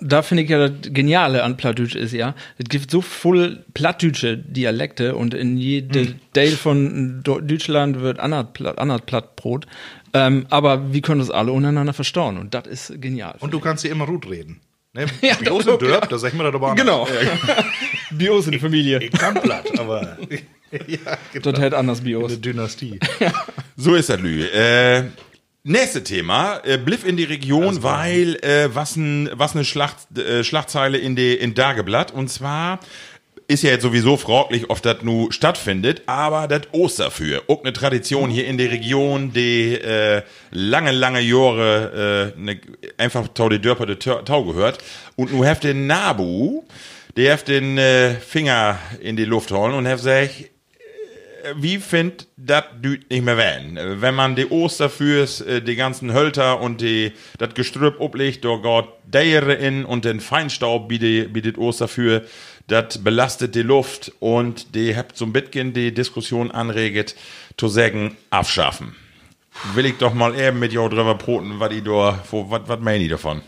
Da finde ich ja das Geniale an Plattdeutsch ist ja, es gibt so voll plattdeutsche Dialekte und in jedem Teil von Deutschland wird anders Platt, anders Plattbrot. Ähm, aber wir können das alle untereinander verstauen und das ist genial.
Und du kannst hier immer gut reden. Ne?
Ja,
aus dem Dörp, da sag ich mir das aber anders.
genau. Bios in der Familie.
Ich kann platt, aber ja, genau.
Das hält anders Bios.
Eine Dynastie.
So ist das, Lü. Äh, nächste Thema. Äh, Bliff in die Region, weil äh, was, ein, was eine Schlacht, äh, Schlagzeile in, die, in Dageblatt. Und zwar ist ja jetzt sowieso fraglich, ob das nu stattfindet, aber das Osterfür, auch eine Tradition hier in der Region, die äh, lange, lange Jahre äh, ne, einfach tau die Dörper de Tau Tau gehört. Und nu heft den Nabu, der heft den äh, Finger in die Luft holen und heft sagt, wie find dat düt nicht mehr werden? Wenn man die Osterfürs, äh, die ganzen Hölter und die dat Gestrüpp oblegt, da geht Deere in und den Feinstaub bietet bietet Osterfür, dat belastet die Luft und die habt ein bisschen die Diskussion anreget, zu sagen, abschaffen. Will ich doch mal eben mit jou drüber broten, was die da, was meinen die davon?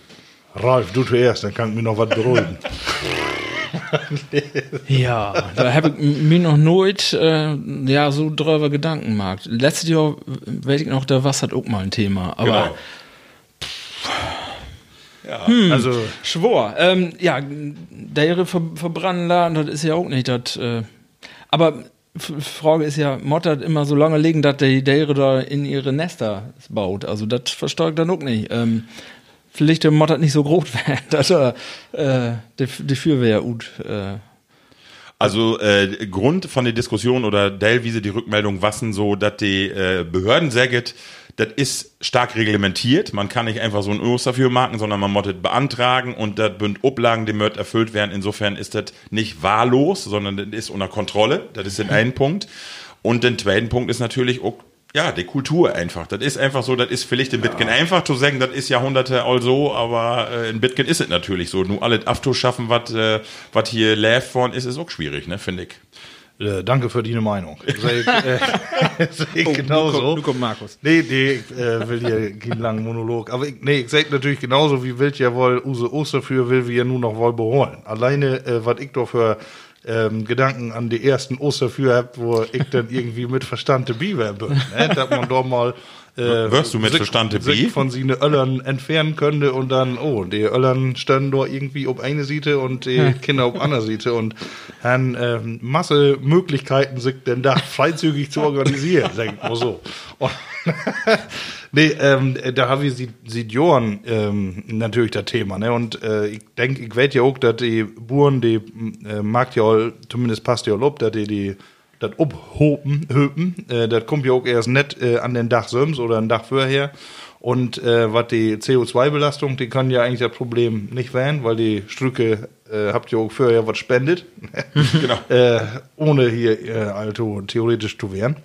Ralf, du zuerst, dann kann ich mir noch was beruhigen.
Ja, da habe ich mir noch nooit äh, ja, so drüber Gedanken gemacht. Letztes Jahr, weiß ich noch, da war das auch mal ein Thema. Aber
Genau.
Also,
Schwor. Ähm, ja, der ver verbrennen lassen, das ist ja auch nicht das. Äh, aber Frage ist ja, Mottert immer so lange liegen, dass die Dere da in ihre Nester baut. Also das verstärkt dann auch nicht. Ähm, vielleicht der Mottert nicht so groß werden, dass er äh, die Fürwehr gut. Äh,
Also äh, Grund von der Diskussion oder Dellwiese die Rückmeldung wassen so, dass die äh, Behörden sagen, das ist stark reglementiert. Man kann nicht einfach so ein Urus dafür machen, sondern man muss das beantragen und das bünd Oblagen, die möcht erfüllt werden. Insofern ist das nicht wahllos, sondern das ist unter Kontrolle. Das ist den einen Punkt. Und den zweiten Punkt ist natürlich auch ja, die Kultur einfach. Das ist einfach so, das ist vielleicht in Bitcoin einfach zu sagen, das ist Jahrhunderte all so, aber äh, in Bitcoin ist es natürlich so. Nur alles abzuschaffen, was äh, was hier läuft worden ist, ist auch schwierig, ne, finde ich.
äh, danke für deine Meinung. Seh ich, äh, seh ich
Oh,
genauso.
nu kommt- nu kommt Markus.
Nee, nee, ich äh, will hier keinen langen Monolog. Aber ich, nee, ich sag natürlich genauso, wie wild ja wohl Use Osterfür will wir ja nur noch wohl beholen. Alleine, äh, was ich doch für ähm, Gedanken an die ersten Osterfür hab, wo ich dann irgendwie mit verstande Biber bin. Ne? Dass man doch mal äh,
Wirst du mit
sich-
verstande
sich
Bi?
von seine Öllern entfernen könnte und dann, oh, die Öllern standen dort irgendwie auf eine Seite und die Kinder auf andere Seite und haben ähm, Masse Möglichkeiten, sich denn da freizügig zu organisieren, sag ich mal so. Und nee, ähm, da habe ich Johann ähm, natürlich das Thema, ne? Und äh, ich denke, ich weiß ja auch, dass die Buren, die äh, mag ja all, zumindest passt ja all ob, dass die die das abhopen, höpen, äh, das kommt ja auch erst nicht äh, an den Dach Söms oder ein Dach vorher. Und äh, was die CO2-Belastung, die kann ja eigentlich das Problem nicht werden, weil die Strücke äh, habt ihr auch vorher was spendet.
Genau.
äh, ohne hier äh, also theoretisch zu werden.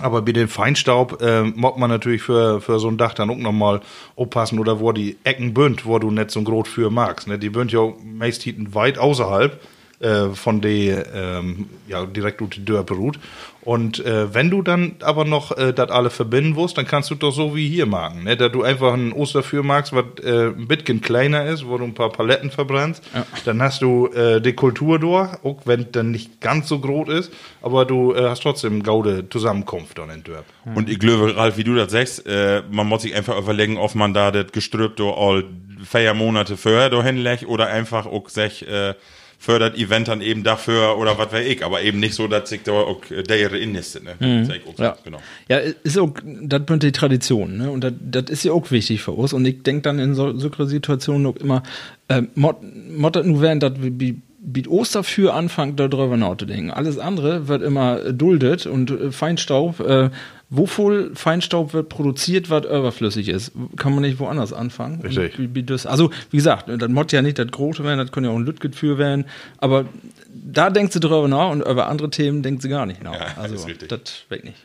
Aber bei dem Feinstaub äh, mag man natürlich für, für so ein Dach dann auch nochmal aufpassen oder wo die Ecken bünd, wo du nicht so ein Grot für magst. Ne? Die bünd ja meist hinten weit außerhalb äh, von der ähm, ja, direkt durch die Dörr beruht. Und äh, wenn du dann aber noch äh, das alle verbinden musst, dann kannst du doch so wie hier machen. Ne? Da du einfach ein Osterfür magst, was äh, ein bisschen kleiner ist, wo du ein paar Paletten verbrennst, dann hast du äh, die Kultur durch, auch wenn dann nicht ganz so groß ist, aber du hast trotzdem gaude Zusammenkunft dann in Dörp.
Und ich glaube, Ralf, wie du das sagst, man muss sich einfach überlegen, ob man da das Gestrüpp do all vier Monate vorher do hinlegt oder einfach auch sech, äh, für das Event dann eben dafür oder was weiß ich, aber eben nicht so, dass sich da auch der Inniste, ne? Auch so,
Ja.
genau.
Ja, ist auch, das sind die Tradition, ne? Und das, ist ja auch wichtig für uns. Und ich denke dann in so, solchen Situationen auch immer, äh, Mott, Mott nur während das wie, wie Osterfür anfängt, darüber nachzudenken. Alles andere wird immer duldet und äh, Feinstaub, äh, wovon Feinstaub wird produziert, was überflüssig ist, kann man nicht woanders anfangen.
Richtig.
Und Wie, wie das, also, wie gesagt, das muss ja nicht das Große werden, das kann ja auch ein Lütgetfür werden, aber da denkt sie drüber nach und über andere Themen denkt sie gar nicht nach.
Ja,
also,
richtig.
das weg nicht.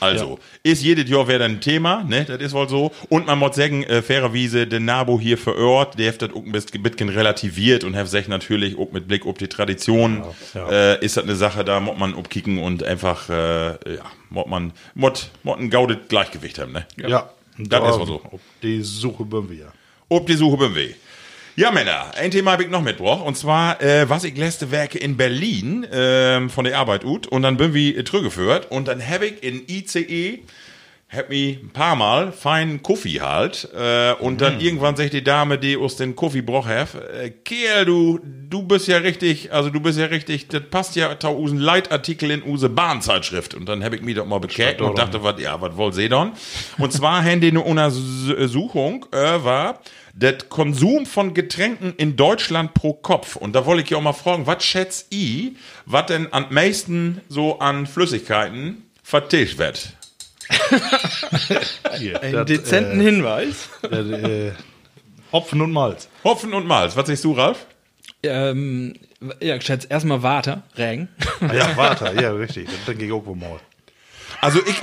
Also, ist jedes Jahr wieder ein Thema, ne? Das ist wohl so. Und man muss sagen, äh, fairerweise, der Nabo hier vor Ort, der hat das auch ein bisschen relativiert und hat sich natürlich auch mit Blick auf die Tradition, Äh, ist das eine Sache, da muss man abkicken und einfach, äh, ja, muss man, muss, muss ein gaudet Gleichgewicht haben, ne?
Ja,
Das ist wohl so.
Auf die Suche bin wir.
Ob die Suche beim Weh. Ja, Männer, ein Thema habe ich noch mitgebracht. Und zwar, äh, was ich letzte Werke in Berlin ähm, von der Arbeit ut. Und dann bin wir zurückgeführt. Und dann habe ich in ICE, hab mich ein paar Mal feinen Kaffee halt. Äh, und dann irgendwann sagt die Dame, die aus den Kaffee broch hat, äh, Kerl, du, du bist ja richtig, also du bist ja richtig, das passt ja zu usen Leitartikel in use Bahnzeitschrift. Und dann habe ich mich doch mal bekehrt und dachte, was, ja, was wollt ihr dann? Und zwar haben die eine Untersuchung, äh, war, der Konsum von Getränken in Deutschland pro Kopf. Und da wollte ich ja auch mal fragen, was schätzt ihr, was denn am meisten so an Flüssigkeiten vertilgt wird?
Hier,
Einen
das,
dezenten Hinweis.
äh, das, äh, Hopfen und Malz.
Hopfen und Malz. Was sagst du, Ralf?
Ähm, ja, ich schätze erstmal Water, Regen.
Ah, ja, warte, ja, richtig. Das denke ich auch wohl mal.
Also ich,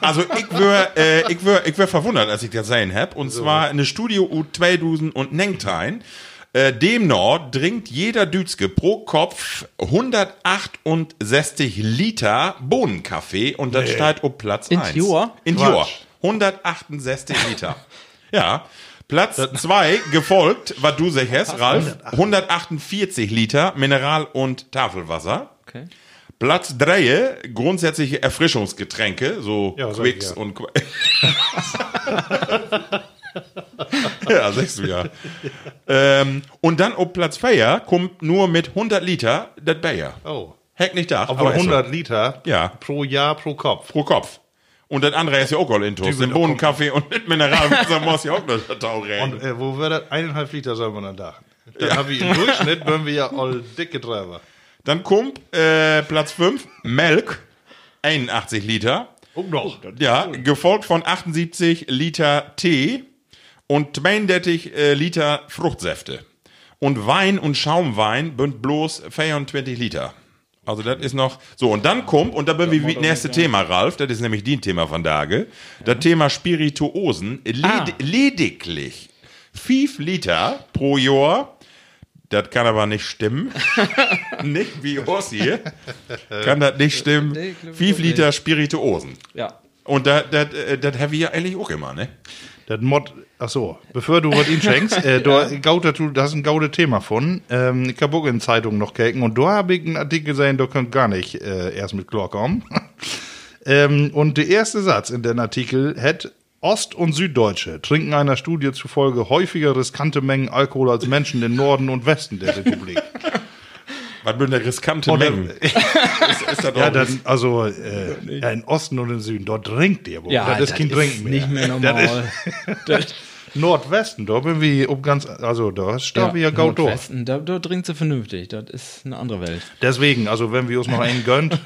also ich wär, äh, ich wär, ich wär verwundert, als ich das sehen hab. Und zwar eine Studio U 2000 und Nengtein. Äh, demnach trinkt jeder Dütske pro Kopf 168 Liter Bohnenkaffee und das steht auf Platz
In
1.
Jahr?
In
Quatsch.
Jahr. 168 Liter. ja. Platz 2 gefolgt, was du sagst, Ralf, 148 Liter Mineral- und Tafelwasser.
Okay.
Platz 3, grundsätzliche Erfrischungsgetränke, so
Ja,
Quicks
ich, ja.
und Qu ja, du ja. ähm, und dann auf Platz 4 kommt nur mit 100 Liter das Bayer.
Oh.
Heck nicht da.
Aber 100 Liter
Ja.
pro Jahr pro Kopf.
pro Kopf. Und das andere ist ja auch all intus. Den Bohnenkaffee und mit Mineralwasser muss ja auch noch da Tauch rein.
Und äh, wo wird das? Eineinhalb Liter soll man dann dachen. Dann haben wir im Durchschnitt, wenn wir ja all dicke Treiber.
Dann kommt äh, Platz 5, Melk, 81 Liter.
Und noch.
Ja, gefolgt von 78 Liter Tee und 32 äh, Liter Fruchtsäfte. Und Wein und Schaumwein bünd bloß 24 Liter. Also das ist noch so und dann kommt und da bin wir wie das nächste Thema Ralf, das ist nämlich die Thema von Dage. Das Thema Spirituosen led
Ah.
lediglich 5 Liter pro Jahr. Das kann aber nicht stimmen. nicht wie Urs hier. Kann das nicht stimmen.
Nee, glaub ich
5
auch
Liter Spirituosen.
Ja.
Und das äh, das haben wir ja eigentlich auch immer, ne?
Das Mod, ach so, bevor du was ihm schenkst, äh, da, Gauter, du, da hast ein gaude Thema von. Ähm, ich habe auch in Zeitungen noch gekeken und da habe ich einen Artikel gesehen, da könnt gar nicht äh, erst mit Chlor kommen. ähm, und der erste Satz in dem Artikel hat Ost- und Süddeutsche trinken einer Studie zufolge häufiger riskante Mengen Alkohol als Menschen im Norden und Westen der Republik.
Was mit der riskante
Und,
Mengen?
äh,
ist, ist das
ja,
auch
dann, also äh, ja, im Osten und im Süden, dort trinkt ihr wohl.
Ja,
das ist kein Trinken mehr.
nicht mehr
Das
normal.
ist Nordwesten, da bin wir ob ganz, also da steht wir ja gaut durch.
Nordwesten, da, da trinkt sie vernünftig. Das ist eine andere Welt.
Deswegen, also wenn wir uns noch einen gönnt,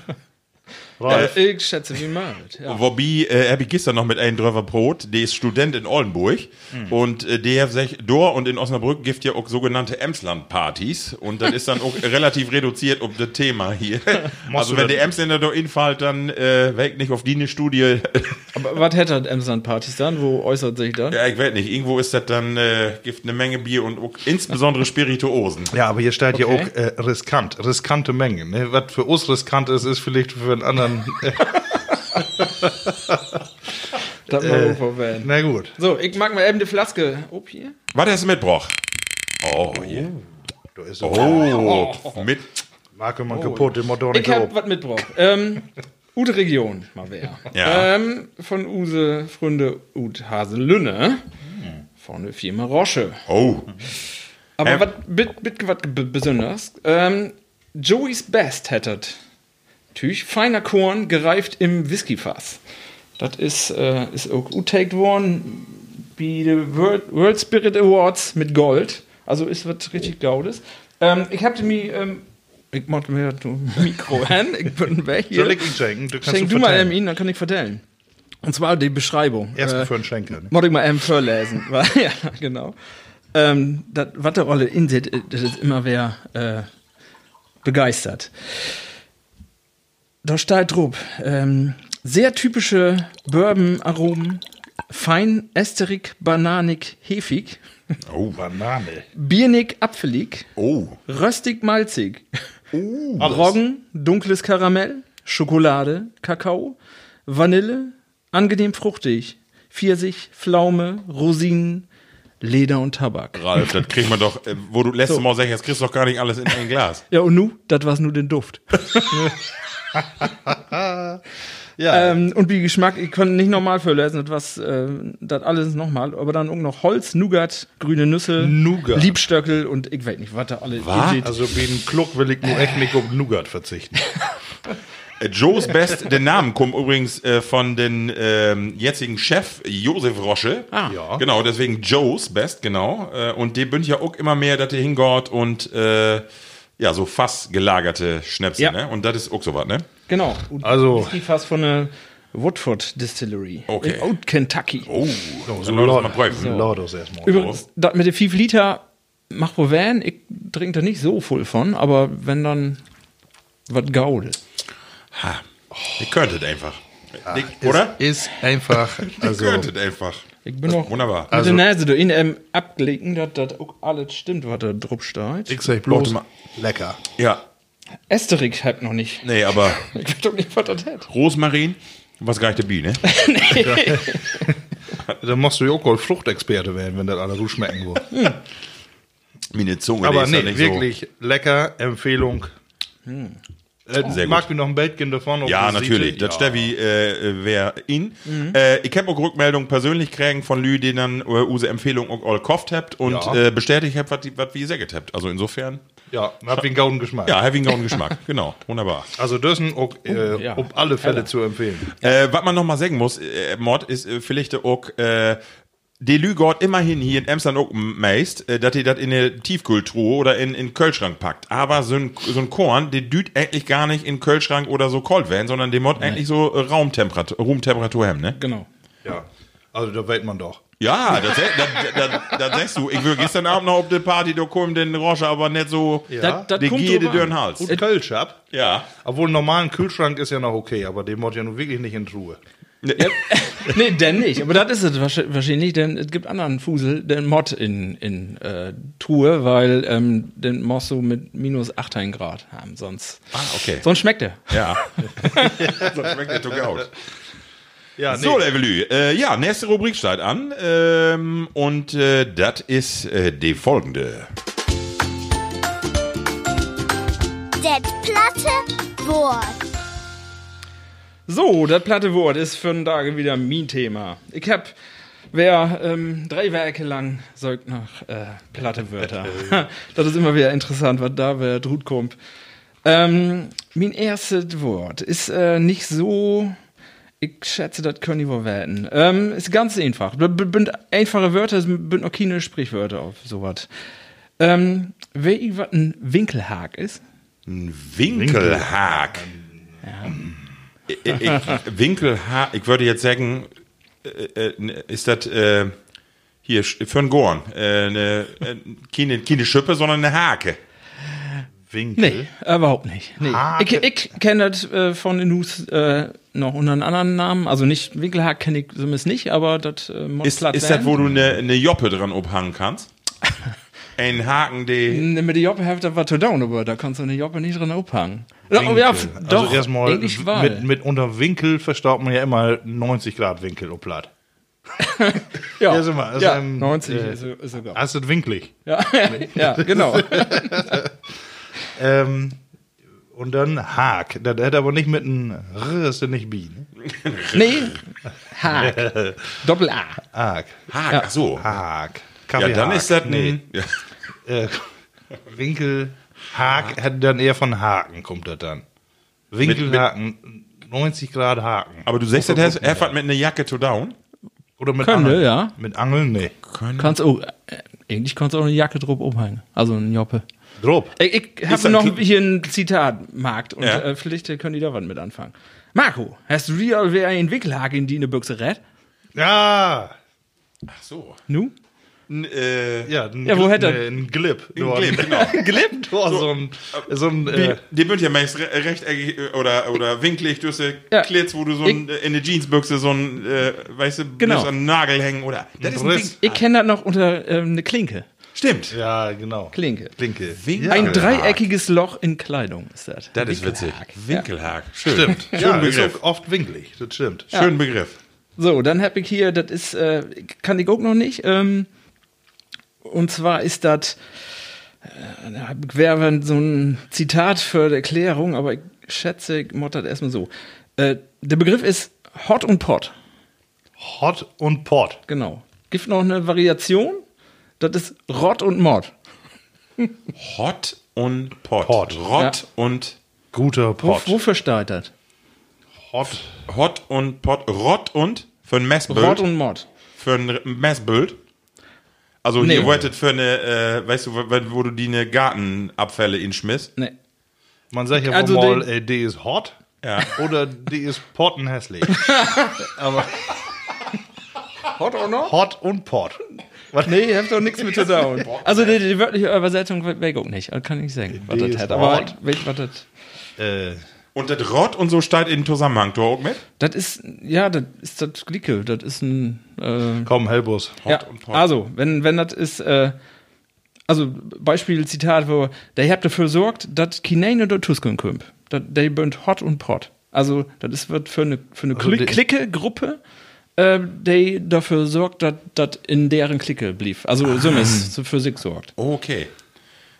Ralf,
Äh, ich schätze, wie mal. Ja.
Wobei, äh, hab ich gestern noch mit einem drüber Brot, der ist Student in Oldenburg und äh, der sagt, dort und in Osnabrück gibt ja auch sogenannte Emsland-Partys und das ist dann auch relativ reduziert um das Thema hier. also wenn der Emsländer da infällt, dann äh, weg nicht auf die eine Studie.
Aber was hätte Emsland-Partys dann? Wo äußert sich das?
ja, ich weiß nicht, irgendwo ist das dann, äh, gibt eine Menge Bier und auch insbesondere Spirituosen.
ja, aber hier steht ja
Okay.
auch äh, riskant, riskante Mengen. Ne? Was für uns riskant ist, ist vielleicht für einen anderen. Äh,
Das äh,
na gut.
So, ich mag mal eben die Flaske. Ob hier?
Was hast du mitgebracht? Oh, hier.
Da ist
Oh, mit.
Marke man kaputt, den Motor nicht
Ich hab was mitgebracht. Ähm, Ute Region, mal wer.
Ja.
Ähm, von Use Freunde Ut Haselünne. Von der Firma Roche.
Oh.
Aber
Ähm.
was bit, bit, was b- besonders? Ähm, Joey's Best hättet. Tüch, feiner Korn, gereift im Whiskyfass. Das ist, äh, ist auch utaked worden bei den World, World Spirit Awards mit Gold. Also ist was richtig Gaudes. Ähm, ich hab mir, ähm, ich mach mir das Mikro an, ich bin weg hier.
Soll ich ihn schenken? Du kannst
Schenk
du
du mal ihn, dann kann ich vertellen. Und zwar die Beschreibung.
Erstmal
Äh,
für einen Schenker. Ne?
Muss ich mal eben vorlesen. Ja, genau. Ähm, das, was der Rolle in sich, das ist immer wer äh, begeistert. Da steht drauf, ähm, sehr typische Bourbon-Aromen, fein ästerig, bananig, hefig,
Oh.
Banane.
biernig, apfelig,
Oh.
röstig, malzig, Roggen, dunkles Karamell, Schokolade, Kakao, Vanille, angenehm fruchtig, Pfirsich, Pflaume, Rosinen, Leder und Tabak.
Ralf, das kriegt man doch, äh, wo du letztes Mal sagst, das kriegst du doch gar nicht alles in ein Glas.
Ja, und nu, das war's nur den Duft.
Ja,
ähm, und wie Geschmack, ich konnte nicht normal vorlesen, das äh, das alles nochmal, aber dann auch noch Holz, Nougat, grüne Nüsse,
Nougat.
Liebstöckel und ich weiß nicht, was da alle
Was?
also bei den Kluck will ich nur echt nicht auf Nougat verzichten.
Joe's Best, der Name kommt übrigens äh, von den ähm, jetzigen Chef Josef Rosche.
Ah.
Ja.
Genau, deswegen Joe's Best, genau. Äh, und die bünd ja auch immer mehr, dass der hingeht und äh, ja, so fass gelagerte Schnäpse,
Ja.
ne? Und das ist auch so was, ne?
Genau. Und
Also-
Whisky fast von der Woodford Distillery.
Okay.
In Old Kentucky.
Oh,
So,
so Leute, mal prüfen.
Laudos erstmal.
Übrigens, das mit den 5 Liter macht wohl Van. Ich trinke da nicht so voll von, aber wenn dann was Gaude.
Ha. Ihr könntet einfach. Die- Oder?
Ist einfach,
Also,
also,
Ihr könntet einfach.
Ich bin noch
Wunderbar.
mit der Nase da in ähm, abgelegen, dass das auch alles stimmt, was da drauf steht.
ich sag bloß
Warte mal.
lecker.
Ja,
Asterix hat noch nicht.
nee, aber
Ich weiß doch nicht, was das hat.
Rosmarin, was gar nicht der Bi, ne?
Da musst du ja auch wohl Fruchtexperte werden, wenn das alle so schmecken will.
Meine Zunge, die
Aber
ist ja
nee,
nicht
wirklich lecker. Empfehlung. Äh,
Sehr
mag
gut.
mir noch ein Bildchen davon?
Ja, natürlich. Das
ja.
Steffi äh, wäre in. Äh, ich habe auch Rückmeldungen persönlich kriegen von Lü, die dann äh, use Empfehlung auch all gekauft habt und
Ja.
äh, bestätigt habt, was was wie ihr gesagt habt. Also insofern,
Ja, hat wie einen gauden Geschmack.
ja, having gauen Geschmack. genau, wunderbar.
Also das sind auch, äh,
ja.
auf alle Fälle zu empfehlen.
Äh, was man noch mal sagen muss, äh, Mod ist äh, vielleicht auch, äh, die Lügort immerhin hier in Amsterdam auch meist, äh, dass ihr das in eine Tiefkühltruhe oder in in den Kühlschrank packt. Aber so ein, so ein Korn, der düht eigentlich gar nicht in den Kühlschrank oder so kalt werden, sondern der Mod eigentlich so äh, Raumtemperatur, Roomtemperatur haben, ne?
Genau.
Ja. Also da weiß man doch.
Ja, das, das, das, das sagst du. Ich will gestern Abend noch auf der Party, da kommt den Roger aber nicht so,
Ja.
Die
drauf
durch
an.
den Hals.
Und Kölsch ab.
Ja.
Obwohl einen normalen Kühlschrank ist ja noch okay, aber den muss ja nun wirklich nicht in Truhe.
nee, denn nicht. Aber das ist es wahrsch- wahrscheinlich, denn es gibt anderen Fusel, den Mod in, in äh, Truhe, weil ähm, den musst du mit minus 18 Grad haben, sonst,
Ah, okay.
sonst schmeckt der.
Ja. Sonst schmeckt der Tuck out.
Ja,
So, Levelü. Äh, ja, nächste Rubrik steht an. Ähm, und äh, das ist äh, die folgende.
Det platte Wort.
So, das platte Wort ist für den Tag wieder mein Thema. Ich hab, wer ähm, drei Werke lang säugt nach äh, platte Wörter. das ist immer wieder interessant, was da wer drut kommt. Ähm, mein erstes Wort ist äh, nicht so. Ich schätze, das können die wohl werden. Ähm, ist ganz einfach. Das sind einfache Wörter, sind noch keine Sprichwörter auf sowas. Ähm, wer ich was ein Winkelhag ist?
Ein Winkelhag. Ich, ich, Winkelhag, ich würde jetzt sagen, äh, äh, ist das äh, hier für einen Gorn. Äh, eine, äh, keine, keine Schippe, sondern eine Hake.
Winkel.
Nee, überhaupt nicht. Nee. Ich, ich kenne das äh, von den News äh, noch unter einem anderen Namen. Also nicht Winkelhack kenne ich zumindest nicht, aber das äh,
Ist, ist das, wo du eine, eine Joppe dran abhangen kannst? Ein Haken, die.
Mit der Joppe hilft das was zu down, aber da kannst du eine Joppe nicht dran abhangen. Ja,
Winkel.
ja, f- doch,
also erstmal mit, mit unter Winkel verstaut man ja immer 90 Grad Winkel ob platt.
ja,
Ja, mal, also,
ja,
ähm,
90
äh,
ist, ist sogar.
Hast du winklig?
Ja, ja, genau.
Ähm, und dann Haag. Das hätte aber nicht mit einem R, ist das nicht Bi. Ne?
nee, Haag. Doppel A.
Haag.
Haken, ach so.
Haag.
Ja,
Kaffee
dann
Haag.
ist das ein.
Nee.
Ja.
Äh, Winkel. Hätte dann eher von Haken, kommt das dann. Winkelhaken. 90 Grad Haken.
Aber du sagst, das hast einfach mit einer Jacke to down?
Oder mit
Könnte,
Angeln.
ja.
Mit Angeln? Nee.
Kannst auch, äh, eigentlich kannst du auch eine Jacke drauf umhängen. Also eine Joppe.
Drop.
Ich, ich habe noch
ein-
hier ein Zitatmarkt und
Ja.
äh, vielleicht können die da was mit anfangen. Marco, hast du real wer ein Wickelhake in die eine Büchse rät?
Ja.
Ach so.
Nu?
N, äh,
Ja, ein
Ja, wo
Glip-
hätte er-
Ein Glip.
Ein Glip, genau.
Glip? So, so ein, so ein
Die,
äh,
die bünd ja meist re rechteckig äh, oder, oder winklig, du hast ja
Ja.
Klitz, wo du so ein, äh, in der Jeansbüchse so ein, äh, weißt du,
Genau.
so einen Nagel hängen oder. Das ist ein
Riss.
Ich kenne das noch unter ähm, eine Klinke.
Stimmt.
ja, genau.
Klinke.
Klinke.
Winkel-
Ein
Ja.
dreieckiges Loch in Kleidung ist das.
Das ist witzig. Winkelhag. Schön.
Stimmt.
Schönen
Ja,
Begriff.
oft winklig. Das stimmt.
Schönen Begriff.
So, dann habe ich hier, das ist, äh, kann ich auch noch nicht. Ähm, und zwar ist das, äh, wäre so ein Zitat für die Erklärung, aber ich schätze, ich mott das erstmal so. Äh, der Begriff ist Hot und Pot,
Hot und Pot.
genau. Gibt noch eine Variation, das ist Rott und Mod.
Hot und Pot.
Pot.
Rott und
Guter
Wo,
Pot.
wofür steht das?
Hot.
Hot und Pot. Rott und für ein Messbild.
Rott und Mod.
für ein Messbild. Also
Nee.
hier wolltet für eine, äh, weißt du, wo, wo du die eine Gartenabfälle inschmiss.
Nee.
Man sagt ja
Also
wohl mal,
den-
äh, die ist hot
Ja.
oder die ist pottenhässlich. Aber
Hot or not?
Hot und Pot.
Nee, ihr habt doch nichts mit zu tun. Also die, die wörtliche Übersetzung weg auch nicht. Kann ich nicht sagen, was das
ist
hat. Aber was das
Äh,
Und das Rott und so steht in Zusammenhang, du auch mit?
Das ist, ja, das ist das Glicke. Das ist ein, äh,
komm, Hellbus.
ja.
und Pot.
Also, wenn, wenn das ist, äh, also Beispiel, Zitat, wo der habt dafür sorgt, dass Kinane oder Tuskeln kümp. Dat- Der bünd hot und pot. Also, das ist, wird für eine, für eine
Also
Clique, Gruppe, äh, die dafür sorgt, dass das in deren Clique blieb. Also, so ist für sich sorgt.
Okay.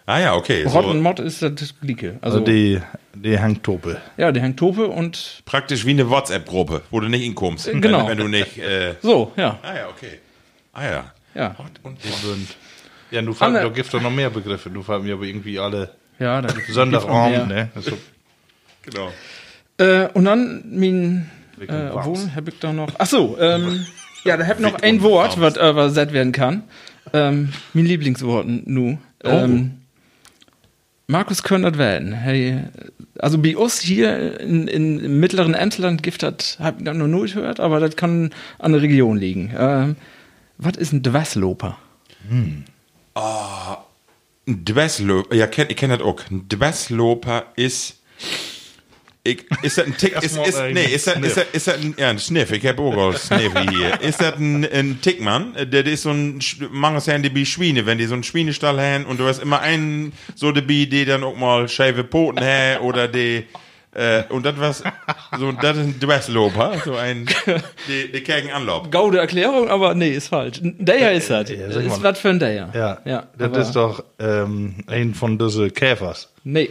Ah ja, okay.
Hot
So,
und Mod ist das Glicke. Also,
Also die Die Hangtope.
Ja, die Hangtope und
Praktisch wie eine WhatsApp-Gruppe, wo du nicht hinkommst.
Genau.
Wenn, wenn du nicht. Äh,
so, ja.
ah ja, okay. Ah ja.
Ja,
Und
Ja, du
Anne-
du gibst doch noch mehr Begriffe. Du fragst mir aber irgendwie alle
ja, da gibt's noch mehr.
ne? Also,
genau.
Äh, und dann mein, äh,
und
obwohl,
Wams.
hab ich da noch, ach so, ähm, ja, da hab ich noch ein Wort, was äh, was gesagt werden kann. Ähm, mein Lieblingswort nu. Ähm, Markus das werden. Hey, also bei uns hier in, in, im mittleren Emsland gibt das, hab ich noch nicht gehört, aber das kann an der Region liegen. Ähm, was ist ein Dwessloper?
Ein Dwessloper, ja, ich kenne das auch. Ein Dwessloper ist. Ich, ist das ein Tick? Ist, ist, nee, ist das, ist, das, ist das ein, ja, ein Sniff, ich hab auch einen Sniff hier. Ist das ein, ein Tickmann? Der, der ist so ein, manches haben die Schweine, wenn die so einen Schweinestall haben und du hast immer einen, so der Bi, die dann auch mal scheife Poten haben oder die, äh, und das was, so, das ist ein Dwessloper, so ein, die, die gegen Anlaub.
Gaude Erklärung, aber nee, ist falsch. Deja ist das.
ja, sag
ist was für ein Deja.
ja,
ja
das
aber-
ist doch ähm, ein von diesen Käfers.
Nee.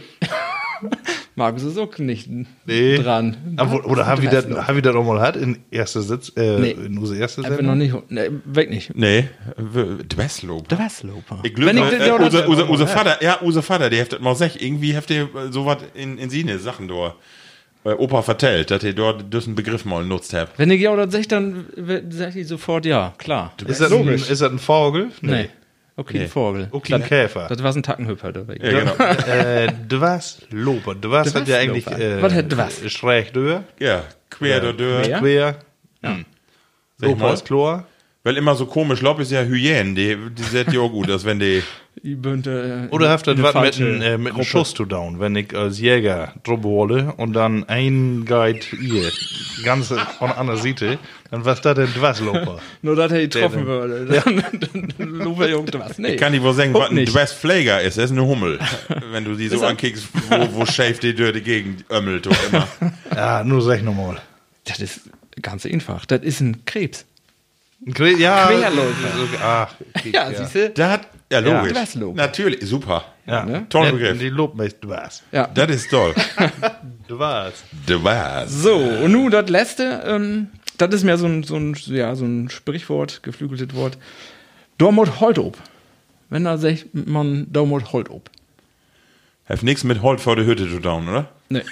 Markus ist auch nicht
Nee.
dran.
Aber, oder haben wir das hab ich das auch mal hat in erster Sitz, äh,
Nee.
in unserer ersten
Haben wir
Sendung?
noch nicht. Nee, weg nicht.
Nee, Dwessloper.
Dwessloper.
Ich glaube,
Wenn ich,
äh, unser,
das-
unser, unser Vater, ja, unser Vater, der hat mal gesagt, irgendwie habt ihr sowas in, in seine Sachen dort. Äh, Opa vertellt, dass ihr dort diesen Begriff mal nutzt habt.
wenn ich ja oder sag, dann sag ich sofort ja, klar.
Ist das, ein, ist das ein Vogel?
Nee. Okay, Vogel.
Okay, ein Käfer.
Das war ein Tackenhüpfer.
Ja, genau.
äh, Dwas Loper. Dwas hat ja eigentlich äh,
Was hat Dwas?
schräg durch,
ja, quer da durch.
Ja?
quer.
Sag
Loper
mal.
ist Chlor.
Weil immer so komisch, Lob ist ja Hyänen, die, die seht ihr auch gut, dass wenn die.
Ich bin, äh,
Oder habt ihr was mit einem äh, mit einem
Gruppe.
Schuss zu down, wenn ich als Jäger drüber hole und dann ein Guide hier, ganz von einer Seite, dann was da denn Dwas Loper?
Nur, dass er getroffen würde. Dann, dann Lupe irgendwas. Nee.
Kann ich wohl sagen, was ein. Dwessflager ist, das ist eine Hummel. wenn du die so ankickst, wo, wo schäft die durch die Gegend ömmelt und immer.
Ja, nur sag nochmal.
Das ist ganz einfach. Das ist ein Krebs.
Ja,
Querläufer.
so- Ach, okay,
Ja, siehst du?
Da hat, ja, logisch.
Dwessloper.
Natürlich, super.
Ja,
Ne?
Toller
Die
Begriff.
lobt mich Dwas.
Ja.
Das ist toll.
Dwas.
Dwas.
So, und nun das letzte, ähm, das ist mehr so ein, so ein, ja, so ein Sprichwort, geflügeltes Wort. Dormut holt ob. Wenn da sagt man Dormut holt ob.
Hat nichts mit Holt vor der Hütte zu tun, oder?
Nee.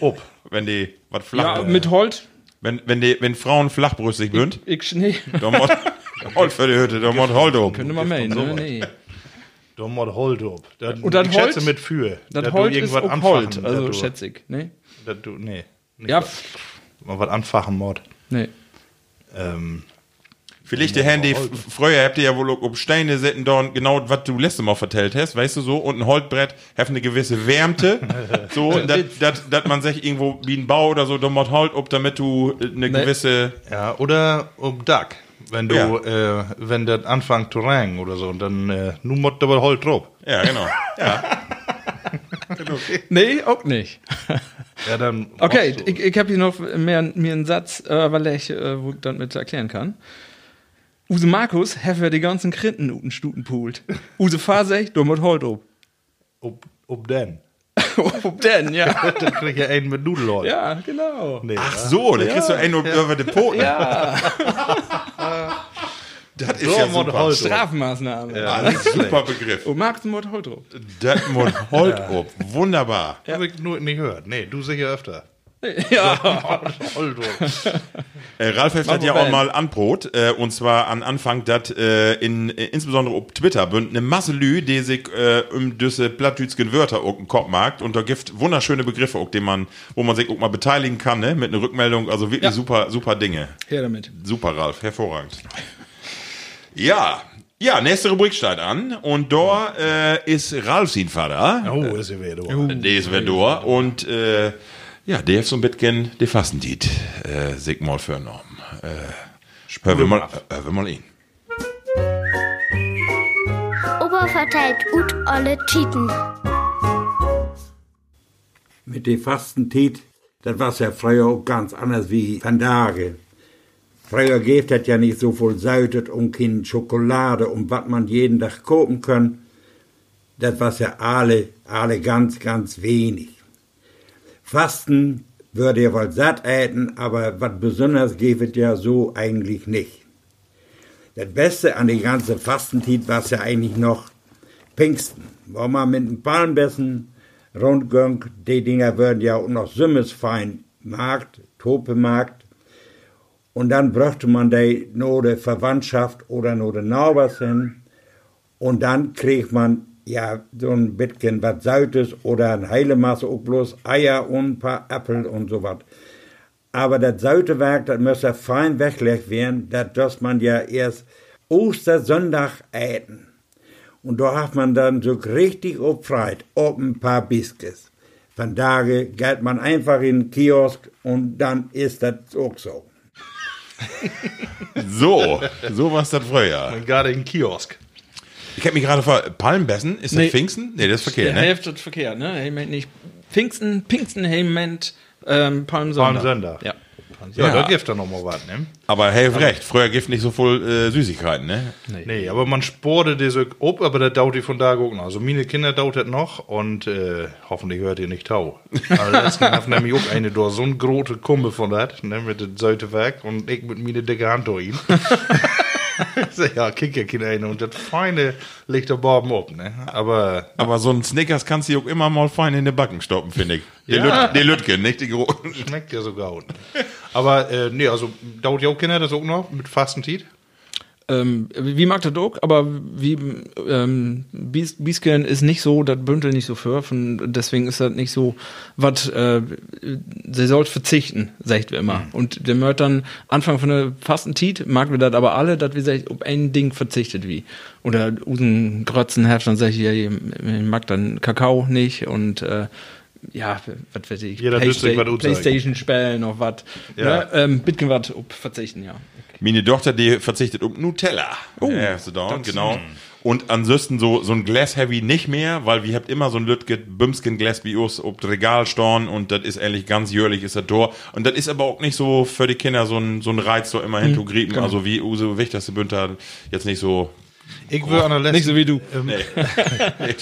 Ob.
Wenn die, was flach,
Ja, mit Holt,
wenn, wenn die, wenn Frauen flachbrüstig sind,
ich, nee,
dann muss Holt für die Hütte, dann muss Holt um.
könnte man meinen, ne? Nee.
Da mod Hold ob. Das,
Und das
schätze
Holt-
mit für.
Das
du
Holt ist
anfachen,
Holt, also ich, ne?
dass du, nee. Nicht
Ja,
was- mal was anfachen mod.
Nee.
Ähm,
Vielleicht die Handy, früher habt ihr ja wohl auch auf Steine sitzen da und genau, was du letztes Mal vertellt hast, weißt du so, und ein Holzbrett hat eine gewisse Wärmte, so, dass man sich irgendwo wie ein Bau oder so, da mod Holt ob, damit du äh, eine
Nee.
gewisse,
ja, oder ob Duck. Wenn du, äh, wenn das anfängt zu regnen oder so, und dann, äh, nun mod aber Holt drauf.
ja, genau. Ja.
Nee, auch nicht.
Ja, dann.
Okay, ich, ich habe hier noch mehr, mir einen Satz, äh, weil ich, äh, wo ich dann mit erklären kann. Use Markus, heffer die ganzen Krinten uten Stuten poolt. Use Fasech, du mit Holt ob.
ob, ob denn?
Ob denn, ja.
dann krieg ich ja einen mit Nudelholz.
Ja, genau.
Nee,
Ach so, da kriegst du einen über den Poten.
Ja,
Das ist ja super.
Strafmaßnahme.
Ah, ist ein super Begriff.
Und Markus mit Holt ob.
Das muss Holt ob. Wunderbar.
Hab ich nur nicht gehört. Nee, du sicher öfter.
Ja.
Äh, Ralf hat
Machen
ja auch mal anbrot, äh, und zwar an Anfang, dass äh, in, äh, insbesondere auf Twitter bünd eine Masse Lü, die sich äh, um diese plattdütschen Wörter auch im Kopf mag und da gibt wunderschöne Begriffe, auch, die man, wo man sich auch mal beteiligen kann, ne, mit einer Rückmeldung, also wirklich
Ja.
super, super Dinge.
Her damit.
Super, Ralf, hervorragend. Ja, ja, nächste Rubrik steht an und da äh, ist Ralf sein Vater.
Oh, ist ja wieder. Oh.
Der ist wieder da und äh, ja, der hat so ein bisschen die Fastentiet äh, mal vernommen. Äh, hören wir mal, äh, hören wir mal ihn.
Opa verteilt ut alle Titen.
mit der Fastentiet, das war ja früher auch ganz anders wie von Tage. Früher gibt es ja nicht so viel Säutet und keine Schokolade, um was man jeden Tag kaufen kann. Das war ja alle, alle ganz, ganz wenig. Fasten würde ja wohl satt äten, aber was besonders geht ja so eigentlich nicht. Das Beste an die ganze Fastenzeit war ja eigentlich noch Pfingsten, wo man mit dem Palmbessen rundging, die Dinger würden ja auch noch Sümmesfein Markt, Topemarkt, und dann brachte man die nur der Verwandtschaft oder nur der Nachbars hin, und dann kriegt man ja so ein bisschen was Sautes oder ein Heilemaß, auch bloß Eier und ein paar Äpfel und so was. Aber das Sautewerk, das muss ja fein weggelegt werden, das dass man ja erst Ostersonntag äten. Und da hat man dann so richtig opfreit, ob ein paar Biscuits. Von daher geht man einfach in den Kiosk und dann ist das auch so.
So, so war es das früher.
Gerade im Kiosk.
Ich hab mich gerade vor, Palmbessen, ist das
Nee.
Pfingsten? Nee, das ist verkehrt,
Der
ne?
Hälfte verkehrt, ne? Hey, nicht Pfingsten, Pfingsten, hey, meint ähm, Palmsonntag.
Palmsonntag.
Ja.
Ja,
Ja.
da gibt da noch mal was, ne?
Aber helf recht, früher gibt nicht so voll äh, Süßigkeiten, ne?
Nee, aber man sporte diese ob, aber das dauert die von da gucken. Also meine Kinder dauert das noch und äh, hoffentlich hört ihr nicht tau. Also letztens hat nämlich auch eine da so ein große Kumpe von das, ne, mit dem Säutewerk und ich mit meine dicke Hand durch ihn. Ja, kick ja keiner hin und das feine liegt da oben ab, ne? Aber
Aber so ein Snickers kannst du auch immer mal fein in den Backen stoppen, finde ich. Die,
Ja.
Lüt, die Lütgen, nicht die großen.
schmeckt ja sogar gut. Aber äh, nee, also dauert ja auch Kinder das auch noch mit Fastenzeit?
Ähm, wie mag der Dog, aber wie ähm, Bies- Biesken ist nicht so, das Bündel nicht so für, von, deswegen ist das nicht so, was äh, sie sollt verzichten, sagt wir immer. Und der Mört dann Anfang von der Fastenzeit, mag wir das aber alle, dass wir sagt, ob ein Ding verzichtet wie. Oder Usen Grötzen hat, dann sag ich, ja, ich mag dann Kakao nicht und äh, ja, was weiß ich,
Jeder
Playsta
aussagen.
Playstation spielen, noch was.
Ja.
Ne? Ähm, bisschen was verzichten, ja.
Meine Tochter, die verzichtet um Nutella. Oh, ja, so da, genau. Und ansonsten so, so ein Glas Heavy nicht mehr, weil wir habt immer so ein Lütget Bümsken Glas wie uns ob Regal storn und das ist eigentlich ganz jährlich ist das Tor. Und das ist aber auch nicht so für die Kinder so ein, so ein Reiz, so immer hinzugrieten. Also wie Use Wichterste Bünter jetzt nicht so.
Ich würde an der letzten,
Nicht so wie du.
Ähm,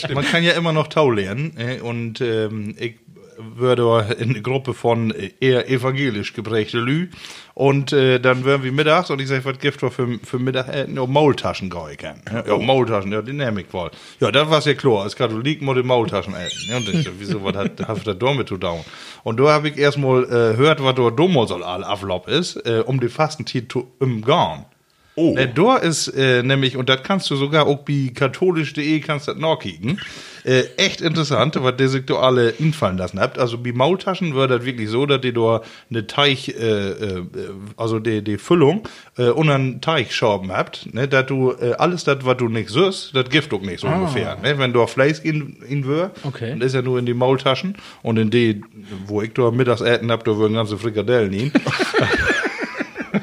man kann ja immer noch Tau lernen äh, und ähm, ich würde in eine Gruppe von eher evangelisch geprägte Lü und äh, dann wären wir mittags und ich sage, was gibt es für, für Mittag äh, no, Maultaschen kann. Ja, ja, Maultaschen, ja, die nehme ich wohl. Ja, das war's ja klar, als Katholik muss ich Maultaschen essen. Ja, und ich, so, wieso, was hat, hat das damit zu tun? Und da habe ich erstmal äh, gehört, was da dumm soll all Ablauf ist, äh, um die Fastenzeit zu umgehen.
Oh.
Äh, da ist äh, nämlich, und das kannst du sogar auch bei katholisch.de kannst du das nachkicken, äh, echt interessant, was der sich da alle infallen lassen habt. Also bei Maultaschen wird das wirklich so, dass die da eine Teig, äh, äh, also die, die Füllung äh, und einen Teigschaben habt, ne, dass du äh, alles das, was du nicht süß, das Gift auch nicht so ungefähr. Ne? Wenn du Fleisch in, in wür,
Okay.
dann ist ja nur in die Maultaschen und in die, wo ich da mittags äten hab, da würden ganze Frikadellen hin.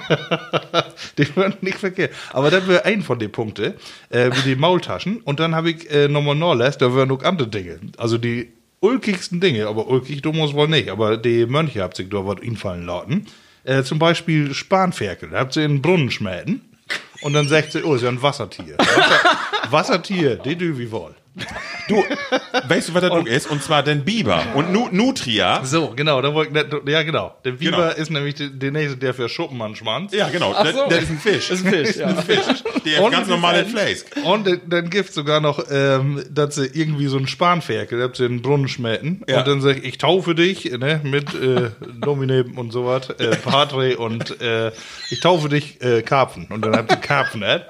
die wären nicht verkehrt. Aber das wäre ein von den Punkten, äh, wie die Maultaschen. Und dann habe ich äh, nochmal nachlässt, da wären noch andere Dinge. Also die ulkigsten Dinge, aber ulkig du musst wohl nicht. Aber die Mönche habt sich da was infallen lassen. Äh, zum Beispiel Spanferkel. Da habt sie in den Brunnen schmäden. Und dann sagt sie, oh, ist ja ein Wassertier. Wasser, Wassertier, die du wie wohl.
Du, weißt du, was das auch ist? Und zwar den Biber und Nu Nutria.
So, genau, da wollte ja genau. Der Biber
Genau.
ist nämlich der, der nächste, der für Schuppenmann schwanz.
Ja, genau. Das,
so.
das ist ein Fisch.
Das ist ein Fisch, ja.
Fisch. Der
Und
ganz normale Fleisch.
Und dann- gibt's sogar noch, ähm, dass sie irgendwie so einen Spanferkel, da habt sie in den Brunnen schmähten.
Ja.
Und dann sag ich, ich taufe dich, ne, mit äh, Domine und so was, äh, Patre und äh, ich taufe dich äh, Karpfen. Und dann habt ihr Karpfen, ne?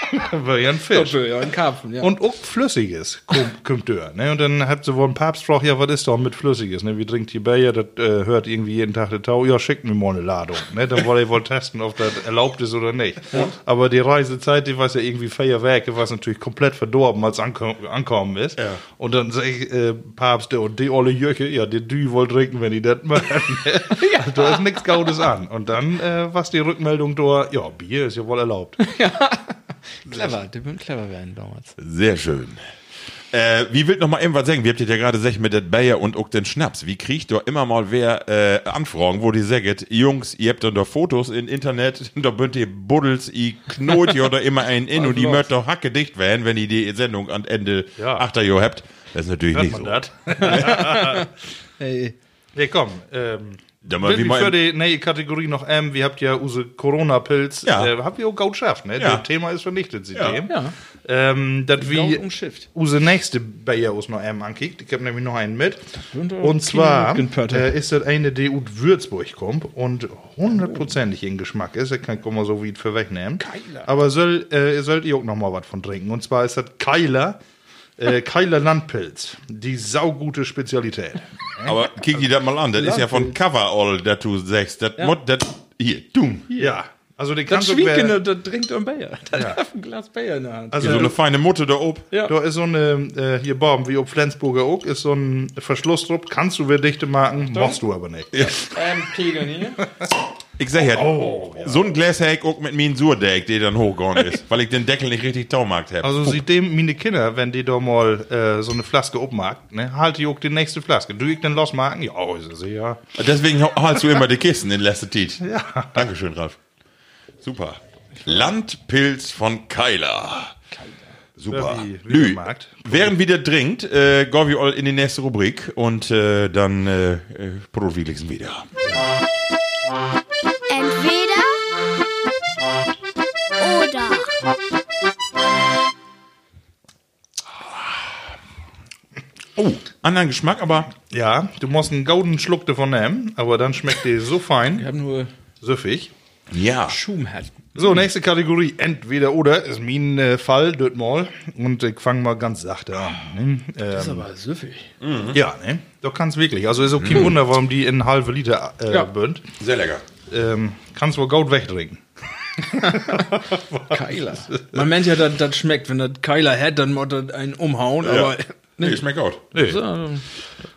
War ja ein Fisch.
Ja, ein Karpfen, ja.
Und auch Flüssiges kommt, kommt ne? Und dann habt ihr wohl einen Papst gefragt, ja, was ist doch mit Flüssiges, ne? Wie trinkt ihr Bier? Das äh, hört irgendwie jeden Tag der Tau. Ja, schickt mir mal eine Ladung, ne? Dann wollte ich wohl testen, ob das erlaubt ist oder nicht. Aber die Reisezeit, die war ja irgendwie Feierwerke, was natürlich komplett verdorben, als ankom ankommen ist.
Ja.
Und dann sag ich, äh, Papst, der und die olle Jöche, ja, die du wollt trinken, wenn die das machen. ja. Da ist nichts Gaudes an. Und dann, äh, was die Rückmeldung da, ja, Bier ist ja wohl erlaubt.
clever, der wird clever werden damals.
Sehr schön. Äh, wie will noch mal eben was sagen? Wir habt ja gerade gesagt mit der Bayer und auch den Schnaps. Wie kriegt da immer mal wer äh, Anfragen, wo die sagt, Jungs, ihr habt dann da Fotos im Internet, da bünd ihr Buddels, ihr knot ihr oder immer einen in und die möcht doch hacke dicht werden, wenn ihr die Sendung am Ende
Ja.
achter Jahr habt. Das ist natürlich
Hört
nicht
man
so.
Hey,
Ja, komm. Ähm,
Mal
will
wie
ich
mal-
für die neue Kategorie noch, ähm, wir habt ja unsere Corona-Pilz,
Ja.
äh, habt ihr auch gut geschafft, ne?
Ja.
Das Thema ist vernichtet, seitdem.
Ja.
Ähm, das wie
umschifft.
unsere nächste Bayer uns noch ähm, ankickt. Ich habe nämlich noch einen mit. Und zwar äh, ist das eine, die aus Würzburg kommt und hundertprozentig in Geschmack ist. Ich kann mal so wie für wegnehmen. Aber soll, äh, sollt ihr auch noch mal was von trinken. Und zwar ist das Keiler. Äh, Keiler Landpilz. Die saugute Spezialität.
Aber kick die das mal an. Das ist ja von Coverall, das du sagst. Das, Mot- das, hier, du.
Ja. Also die
Das
kannst du
Schwiegende, das trinkt ein Bayer. Das
Ja.
hat ein Glas Bayer in der Hand.
Also
so eine feine Mutter da oben.
Ja.
Da ist so eine, äh, hier Baum, wie ob Flensburger auch, ist so ein Verschluss drauf. Kannst du wer dichte machen, machst du aber nicht.
Ähm, Pegel hier.
Ich sag ja, so ein Glas hätte ich auch mit mir Surdeck, der dann hochgegangen ist, weil ich den Deckel nicht richtig taumarkt habe.
Also seitdem meine Kinder, wenn die da mal äh, so eine Flaske aufmacht, ne, halt ich auch die nächste Flaske. Du ich dann losmachen? Ja, ist es ja.
Deswegen haltst du immer die Kisten in letzter Zeit. Ja. Dankeschön, Ralf. Super. Landpilz von Keiler. Super.
Ja, wie- wie
Lü, während wieder trinkt, äh, gehen wir all in die nächste Rubrik und äh, dann äh, äh, Brotwiegelsen wieder.
Entweder
Oh, anderen Geschmack, aber
Ja, du musst einen gauden Schluck davon nehmen, aber dann schmeckt die so
Ich
fein,
habe nur
süffig.
ja.
Schumherd.
So, nächste Kategorie, entweder oder, ist mein äh, Fall, dort mal. Und ich fange mal ganz sachte an. Ne?
Das ist
Ähm,
aber süffig.
ja, ne? Du kannst wirklich. Also ist auch kein Wunder, warum die in halbe Liter äh,
Ja.
bünd.
Sehr lecker.
Ähm, kannst wohl gaut wegtrinken.
Keiler. Man meint ja, das, das schmeckt. Wenn das Keiler hat, dann muss das einen umhauen. Aber
Nee, schmeckt gut.
Nee.
so,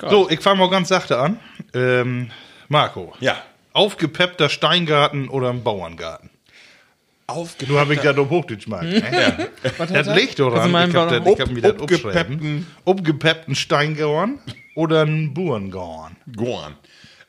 So, ich fange mal ganz sachte an. Ähm, Marco.
Ja.
Aufgepeppter Steingarten oder ein Bauerngarten? Du habe ich gerade auf Hochdeutsch gemacht. Ne? Das liegt
mal
ich habe das- ich hab mir das aufgeschrieben.
obgepeppten-
Steingarten oder ein Bauerngarten?
Gorn.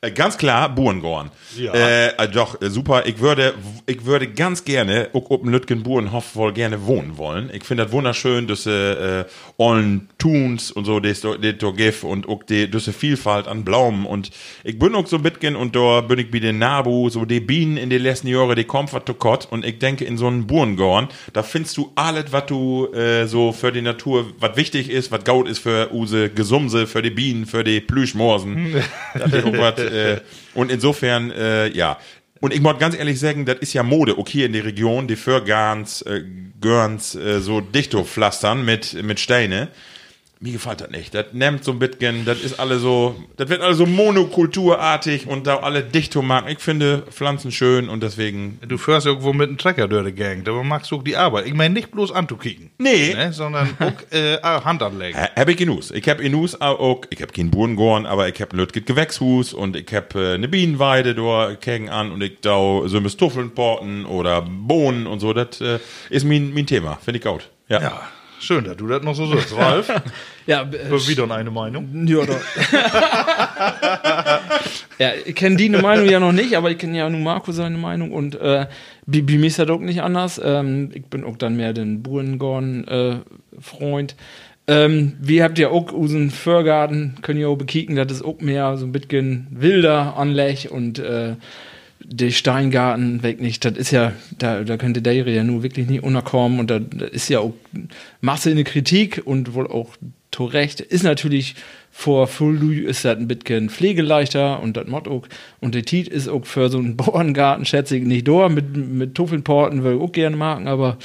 Äh, ganz klar, Buhrengorn.
Ja.
Äh, äh, doch, äh, super. Ich würde, ich würde ganz gerne, auch dem Lütgen Burenhof wohl gerne wohnen wollen. Ich finde das wunderschön, dass äh, allen Tuns und so, das da gibt und auch die, diese Vielfalt an Blumen. Und ich bin auch so mitgehen und da bin ich bei den Nabu, so die Bienen in den letzten Jahren, die kommen was Gott. Und ich denke, in so einem Buhrengorn, da findest du alles, was du äh, so für die Natur, was wichtig ist, was gaut ist für use Gesumse, für die Bienen, für die Plüschmorsen. Das ist äh, und insofern, äh, ja. Und ich muss ganz ehrlich sagen, das ist ja Mode, hier in der Region, die Förgans, äh, Görns, äh, so Dichtopflastern mit, mit Steine. Mir gefällt das nicht. Das nimmt so ein bisschen, das ist alle so, das wird alles so monokulturartig und da alle Dichtomarken. Ich finde Pflanzen schön und deswegen.
Du fährst irgendwo mit einem Trecker durch die Gang, aber magst du auch die Arbeit. Ich meine nicht bloß anzukicken.
Nee.
Ne, sondern auch äh, Hand anlegen.
Hab ich genus. Ich hab genus auch, ich hab keinen Burengorn, aber ich hab ein Lütget Gewächshus und ich hab äh, eine Bienenweide da kegen an und ich da so Stuffeln porten oder Bohnen und so. Das äh, ist mein, mein Thema. Finde ich gut. Ja.
Ja, schön, dass du das noch so sagst. Ralf,
ja, äh,
wieder eine Meinung.
ja, doch. ja, ich kenne die Meinung ja noch nicht, aber ich kenne ja nur Marco seine Meinung und äh, bei mir ist das auch nicht anders. Ähm, ich bin auch dann mehr den Burengorn-Freund. ähm, wir habt ja auch unseren Förgarten, können ja auch bekicken, das ist auch mehr so ein bisschen wilder anlegt und äh, der Steingarten weg nicht, das ist ja, da, da könnte der ja nur wirklich nicht unterkommen und da, ist ja auch Masse in der Kritik und wohl auch zu Recht, ist natürlich vor Full ist das ein bisschen pflegeleichter und das Mod auch. Und der Tiet ist auch für so einen Bauerngarten, schätze ich, nicht da, mit, mit Tuffelporten will ich auch gerne machen, aber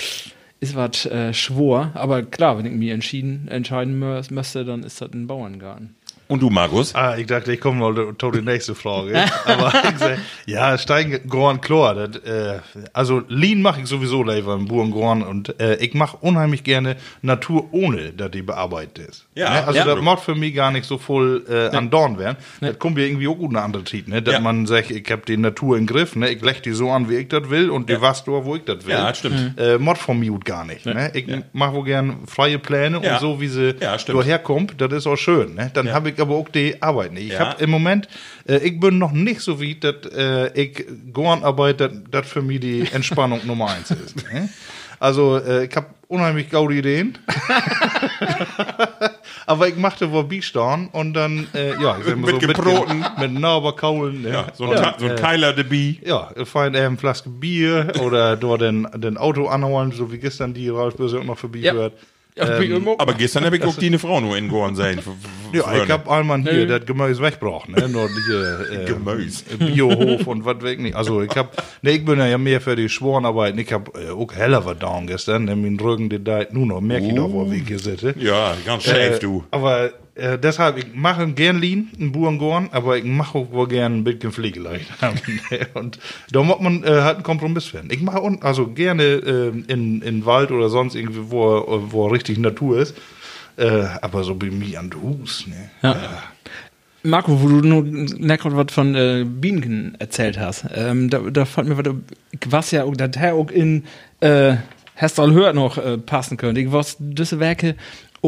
ist was äh, schwor, aber klar, wenn ich mich entschieden, entscheiden müsste, dann ist das ein Bauerngarten.
Und du, Markus?
Ah, ich dachte, ich komme mal zu der nächsten Frage. Aber ich sag, ja, Steingorn, klar. Das, äh, also Lean mache ich sowieso lieber im Burengorn und äh, ich mache unheimlich gerne Natur ohne, dass die bearbeitet ist.
Ja,
ne? Also
ja.
das macht für mich gar nicht so voll äh, an Dorn werden. Das kommt ja irgendwie auch gut eine andere Zeit, ne? Dass
Ja.
man sagt, ich hab die Natur im Griff, ne? Ich leg die so an, wie ich das will und die was da, wo ich das will.
Ja, stimmt.
Äh, Mod von mir gar nicht. Ne? Ich mache wohl gern freie Pläne
Ja.
und so, wie sie
Ja,
daherkommt, das ist auch schön. Ne? Dann habe ich ich aber auch die Arbeit nicht. Ich
Ja.
hab im Moment, äh, ich bin noch nicht so weit, dass äh, ich Gornarbeit, das für mich die Entspannung Nummer eins ist. Ne? Also, äh, ich hab unheimlich gaude Ideen. aber ich machte wohl Biestorn und dann, äh, ja, ich
Mit
so,
gebroten.
Mit, Naberkaulen. Ne?
Ja, so ein, Ta- so ein
äh,
Keiler de Bie.
ja, fein äh, eine Flaske Bier oder dort den, den Auto anholen, so wie gestern die Ralf Böse auch noch vorbeiführt.
Ja, ähm,
Aber gestern habe ich auch die eine Frau nur in Gorn sein.
Ja, ich hab einmal hier das Gemüse weggebracht, ne? Nur hier, äh,
Gemüse.
Biohof und was weg nicht. Also ich hab, ne, ich bin ja mehr für die Schworenarbeit. Ich hab äh, auch heller was down gestern, ne? Mein Rücken, der da nur noch, merk ich doch, wo ich hier sitze.
Ja, ganz schäf,
Äh,
du.
Aber äh, deshalb, ich mache gern Lean, einen Burengorn, aber ich mache auch wohl gern ein bisschen Pflegeleicht. und da muss man äh, halt einen Kompromiss finden. Ich mache also gerne äh, in, in Wald oder sonst irgendwie, wo, wo richtig Natur ist. Äh, aber so bei mir an Hus, ne?
Marco, wo du nur lecker was von äh, Bienen erzählt hast, ähm, da, da fand mir was, ich weiß ja, auch, das auch in äh, Hestral hört noch äh, passen könnte. Ich war diese Werke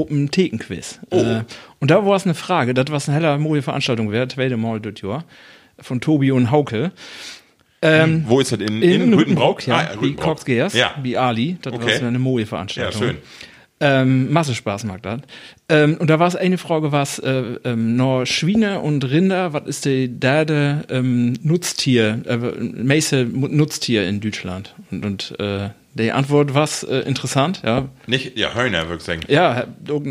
Open Thekenquiz. Äh, und da war es eine Frage, das was eine heller moje Veranstaltung wäre, zweite Mal das Jahr, von Tobi und Hauke. Ähm,
Wo ist das? In,
in,
Rüttenbrock?
Rüttenbrock, ja.
Ah, Rüttenbrock.
Coxgeers,
Ja.
wie Ali. Das
Okay.
war eine moje
Ja,
Veranstaltung.
schön.
Ähm, Massespaß mag das. Ähm, und da war es eine Frage, was äh, ähm, nur Schweine und Rinder, was ist der derde ähm, Nutztier, äh, Mu- Nutztier in Deutschland? Und, und äh, die Antwort war äh, interessant, ja.
Nicht, ja, Hörner, würde ich sagen.
Ja,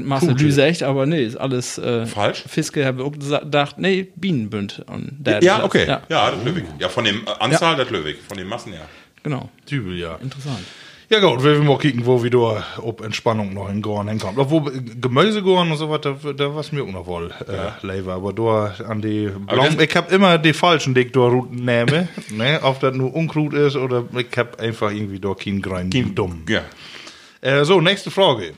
Masse gesagt, aber nee, ist alles äh,
Falsch?
Fiske habe gedacht, nee, Bienenbünd. Und der
Ja,
Platz.
okay.
Ja,
Ja, das löwig. Ja, von dem äh, Anzahl, das löwig. Von den Massen, ja.
genau.
Dübel, ja.
Interessant.
Ja gut, wir werden mal kicken, wo wieder ob Entspannung noch in Gorn hinkommt. Obwohl Gemüsegorn und so was, da, da was mir auch noch wohl äh, lever. Aber da an die
das-
ich hab immer die falschen, die ich da Routen nehme. ne? Ob das nur Unkraut ist oder ich hab einfach irgendwie da keinen Grein dumm.
Ja.
Äh, so, nächste Frage.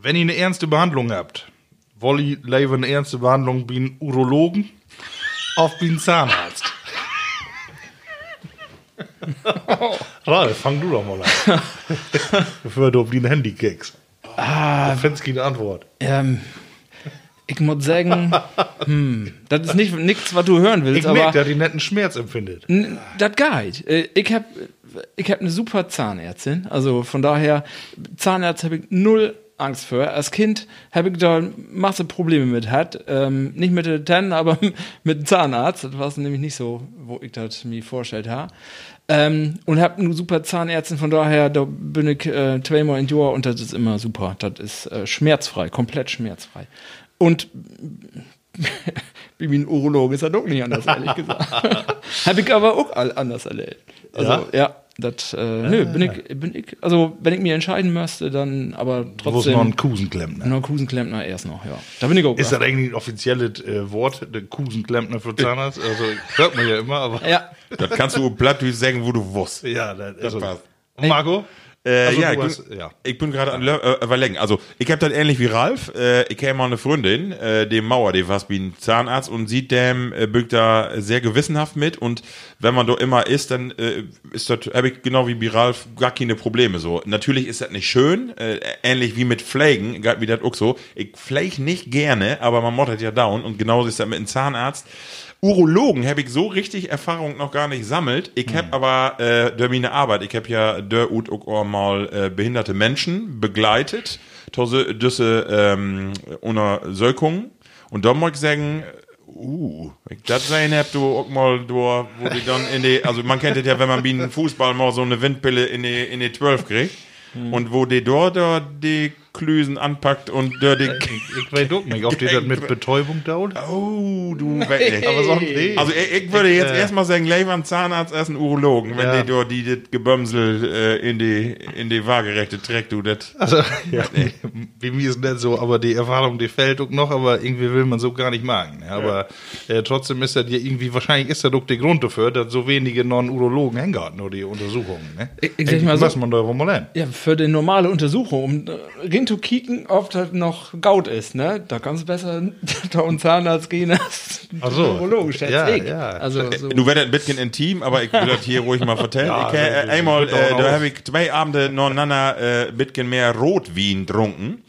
Wenn ihr eine ernste Behandlung habt, wollt ihr lieber eine ernste Behandlung wie ein Urologen auf wie ein Zahnarzt? Ralf, fang du doch mal an. Bevor du auf die Handy kickst. Ah. Findest keine Antwort.
Ähm, ich muss sagen, hm, das ist nicht nichts, was du hören willst,
Ich merke, dass die netten Schmerz empfindet.
Das geht. Äh, Ich habe ich hab eine super Zahnärztin. Also von daher, Zahnarzt habe ich null Angst vor. Als Kind habe ich da Masse Probleme mit hat. Ähm, nicht mit den Zähnen, aber mit dem Zahnarzt. Das war nämlich nicht so, wo ich das mir vorgestellt habe. Ähm, und habe eine super Zahnärztin, von daher, da bin ich äh, in Jahr und das ist immer super. Das ist äh, schmerzfrei, komplett schmerzfrei. Und wie ein Urologe ist das auch nicht anders, ehrlich gesagt. Habe ich aber auch all anders erlebt. Also,
Ja?
ja, das, äh, nö, bin ich, bin ich, also, wenn ich mir entscheiden müsste, dann aber
Du musst
trotzdem.
noch einen Kusenklempner.
Noch Kusenklempner erst noch, ja. Da bin ich auch.
Ist das eigentlich ein offizielles äh, Wort, der Kusenklempner für Zahnarzt? Also hört man ja immer, aber
ja,
Das kannst du plattdütlich sagen, wo du wusst.
ja, das, also,
passt.
Und Marco?
Äh,
Also
ja, ich,
hast-
bin,
ja.
ich bin gerade an äh, überlegen. Also, ich habe das ähnlich wie Ralf. Äh, ich kenne mal eine Freundin, äh, dem Mauer, die was wie ein Zahnarzt und sieht dem, äh, bückt da sehr gewissenhaft mit. Und wenn man da immer ist, dann äh, ist das, habe ich genau wie bei Ralf gar keine Probleme so. Natürlich ist das nicht schön, äh, ähnlich wie mit Pflegen, wie das auch so. Ich pflege nicht gerne, aber man mottet ja down und genauso ist das mit einem Zahnarzt. Urologen habe ich so richtig Erfahrung noch gar nicht sammelt. Ich habe aber äh, durch meine Arbeit, ich habe ja der und auch mal äh, behinderte Menschen begleitet, tose düsse ähm, Untersökungen. Und da muss ich sagen, uh, das sein hab, du auch mal, du, wo die dann in die, also man kennt das ja, wenn man wie ein Fußball mal so eine Windpille in die, in die 12 kriegt. Und wo die dort die Klüsen anpackt und da die,
Ich weiß auch nicht, ob die das mit Betäubung dauert.
oh, du, we-
Aber sonst nee.
also ich, ich würde jetzt
äh,
erstmal sagen, lieber ein Zahnarzt als ein Urologen, wenn
Ja.
die dort die das Gebömsel äh, in die in die waagerechte trägt, du das.
Also, ja, wie mir ist nicht so, aber die Erfahrung, die fällt auch noch, aber irgendwie will man so gar nicht machen. Aber äh, trotzdem ist das ja irgendwie, wahrscheinlich ist das doch der Grund dafür, dass so wenige Non-Urologen hängen nur die Untersuchungen. Ne?
Ich- ich sag mal so-
muss man da wohl mal lernen.
Ja, für die normale Untersuchung, um äh, zu kicken, ob das noch Gaut ist, ne? Da kannst du besser da und Zahnarzt gehen als
Ach so.
Urologen, schätze
Ja,
ich.
ja.
Also, so.
Du werdet ein bisschen intim, aber ich will das hier ruhig mal vertellen.
Ja,
ich, äh,
das-
einmal,
das-
äh,
das-
da habe ich zwei Abende nacheinander äh, ein bisschen mehr Rotwein getrunken.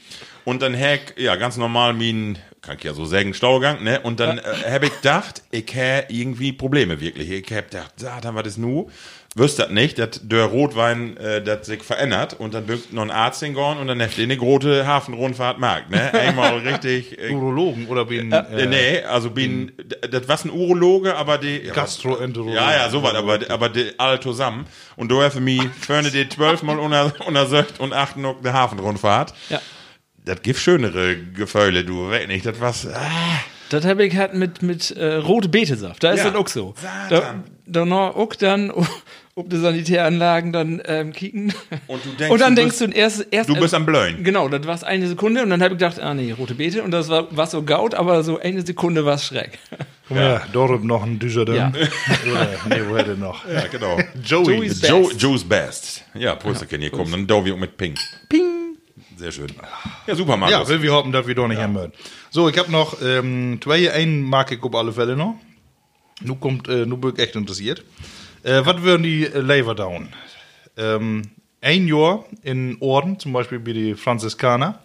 Und dann ich, ja, ganz normal mein kann ich ja so sagen, Staugang, ne? Und dann äh, habe ich gedacht, ich habe irgendwie Probleme wirklich. Ich habe gedacht, Satan, was ist nu? Wirst das nicht, dass der Rotwein, äh, das sich verändert und dann bringt noch ein Arzt hingegangen und dann heft eine große Hafenrundfahrt Markt, ne? Einmal richtig. Äh,
Urologen oder bin
äh, nee, also bin, das war ein Urologe, aber die.
Gastroenterologen.
Ja, ja, so was, aber, aber die alle zusammen. Und du hast für mich vorne die zwölfmal unter, untersucht und acht noch eine Hafenrundfahrt.
Ja.
Das gibt schönere Gefühle, du, weiß nicht, das was, ah,
Das habe ich halt mit, mit äh, rote Betesaft. Da ist
Ja.
das auch so. Da,
Satan.
da noch auch dann, ob die Sanitäranlagen dann ähm, kicken.
Und du denkst,
und dann
du
denkst
bist-
du erst, erst
du bist am Blöen.
Genau, das war eine Sekunde und dann habe ich gedacht, ah nee, rote Beete und das war, war so gaut, aber so eine Sekunde war es schräg.
Guck mal, ja. dort noch ein Dujardin.
Ja.
Oder, nee, wo hätte noch?
ja, genau.
Joey.
Joey's
Joe,
Best.
Joe's Best. Ja, Prösterchen hier kommen, dann auch mit Pink.
Ping!
Sehr schön. Ja, super, Markus.
Ja, will wir hoffen, dass wir doch nicht ja. haben So, ich habe noch ähm, zwei, einen mag ich auf alle Fälle noch. Nu kommt, äh, nu bin ich echt interessiert. Äh, was würden die äh, Lever down? Ähm, ein Jahr in Orden, zum Beispiel bei die Franziskaner.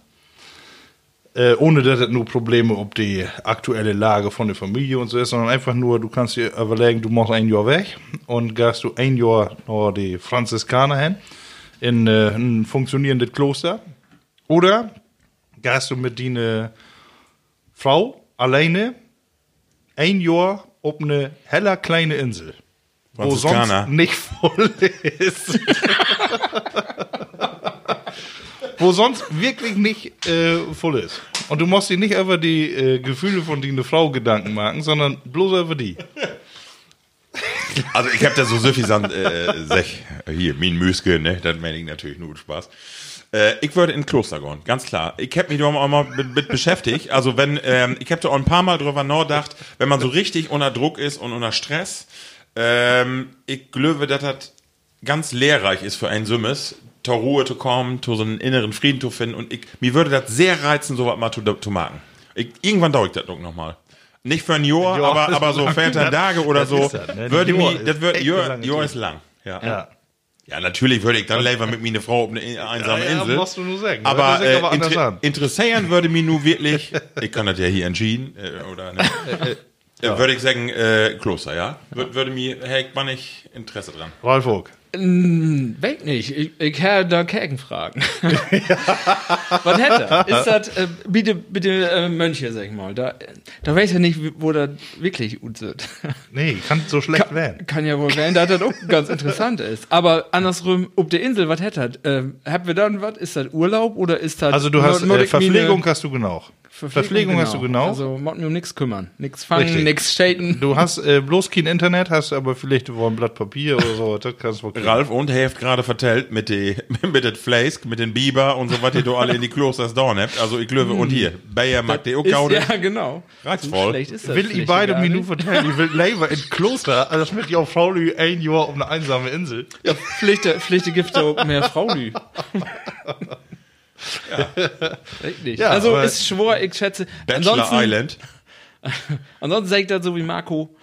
Äh, ohne dass es nur Probleme ob die aktuelle Lage von der Familie und so ist, sondern einfach nur, du kannst dir überlegen, du machst ein Jahr weg und gehst du ein Jahr nach die Franziskaner hin, in äh, ein funktionierendes Kloster. Oder gehst du mit deiner Frau alleine ein Jahr auf eine heller kleine Insel, wo sonst nicht voll ist. wo sonst wirklich nicht äh, voll ist. Und du musst dir nicht über die äh, Gefühle von deiner Frau Gedanken machen, sondern bloß über die.
Also ich habe da so suffisant äh, sech, hier, mein Müske, ne, das meine ich natürlich nur Spaß. Äh, ich würde in Kloster gehen, ganz klar. Ich habe mich da auch mal mit, mit beschäftigt. Also wenn, ähm, ich habe da auch ein paar Mal drüber nachgedacht, wenn man so richtig unter Druck ist und unter Stress, ähm, ich glaube, dass das ganz lehrreich ist für einen Summes, zur Ruhe zu kommen, zu so einen inneren Frieden zu finden. Und ich, mir würde das sehr reizen, sowas mal zu, zu machen. Ich, irgendwann dauert das doch noch mal. Nicht für ein Jahr,
Ja,
aber, aber so
lang.
14 Tage oder so.
das, ne?
Würde
Jahr
mich,
ist
das wird,
eine
Jahr, Jahr ist lang. Ja.
Ja.
Ja, natürlich würde ich dann lieber mit meiner Frau auf eine einsame
Ja, ja,
Insel.
musst du nur sagen.
Aber, äh,
aber
inter
an.
interessieren würde mich nur wirklich, ich kann das ja hier entschieden, äh, oder ne? äh, würde ich sagen, äh, Kloster, ja? Würde, würde mir, hey, ich nicht Interesse dran.
Ralf Vogt.
Weg nicht. Ich, ich habe da Kerken fragen. Was hätte er? Ist das, äh, bitte, bitte äh, Mönche, sag ich mal. Da, da weiß ich nicht, wie- wo das wirklich gut sind.
Nee, kann so schlecht
Kann,
werden.
kann ja wohl werden, dass das auch ganz interessant ist. Aber andersrum, ob der Insel was hätte, äh, haben wir dann was? Ist das Urlaub oder ist das.
Also du hast äh,
die
Verpflegung hast du genau. Verpflegung, hast du genau.
Also, muss mir um nichts kümmern. Nichts fangen,
Richtig.
nichts shaden.
Du hast äh, bloß kein Internet, hast aber vielleicht wohl ein Blatt Papier oder so. Das kannst du.
Ralf und Heft gerade vertellt mit de, mit dem mit den Biber und so, was ihr da alle in die Klosters da habt. Also ich glaube, und hier, Bayer mag die auch
ja, genau.
Reizvoll.
Ist das
Will ich beide
gar
mir nur
nicht.
verteilen, ich will lieber in Kloster, also das mit ja Frau Lü ein Jahr auf eine einsame Insel.
Ja, Pflichte, Pflichte gibt auch mehr Fraulü. Richtig.
Ja,
also ist schwor, ich schätze.
Bachelor
ansonsten,
Island.
ansonsten sage ich das so wie Marco,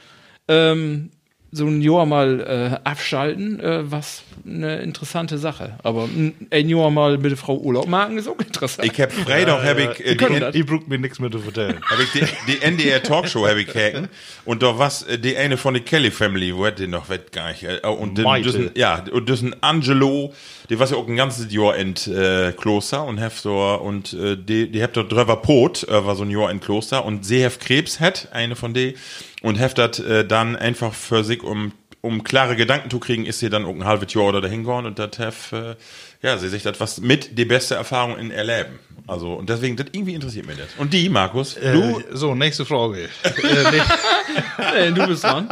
ähm, so ein Jahr mal äh, abschalten, äh, was eine interessante Sache. Aber ein ein Jahr mal mit der Frau Urlaub machen ist auch interessant.
Ich hab Freitag, hab ich, äh, die,
das.
Ich brauche mir nichts mehr zu vertellen.
hab ich die, die NDR Talkshow hab ich hacken und da was äh, die eine von der Kelly Family, wo hat die noch wett gar nicht. äh, Und den, diesen, ja, und diesen Angelo, die war ja auch ein ganzes Jahr in äh, Kloster und heft so und äh, die die habt dort drüber Pot, äh, war so ein Jahr in Kloster und sie heft Krebs hat, eine von die und heft dat äh, dann einfach für sich um um klare Gedanken zu kriegen, ist sie dann auch ein halbes Jahr oder dahin gegangen und das heft äh, ja, sie sich das was mit die beste Erfahrung in erleben. Also und deswegen das irgendwie interessiert mich das. Und die Markus, du
Du, so, nächste Frage. äh, nee,
Hey, du bist dran.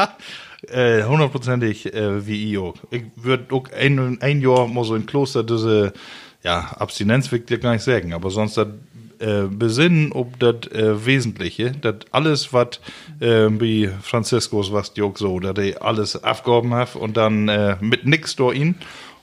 äh, hundertprozentig äh, wie ich auch. Ich würde auch ein, ein Jahr mal so in Kloster diese, ja, Abstinenz will ich dir gar nicht sagen, aber sonst das äh, besinnen, ob das äh, Wesentliche, das alles, was äh, wie Franziskus, was auch so, dass er alles abgehoben hat und dann äh, mit nix durch ihn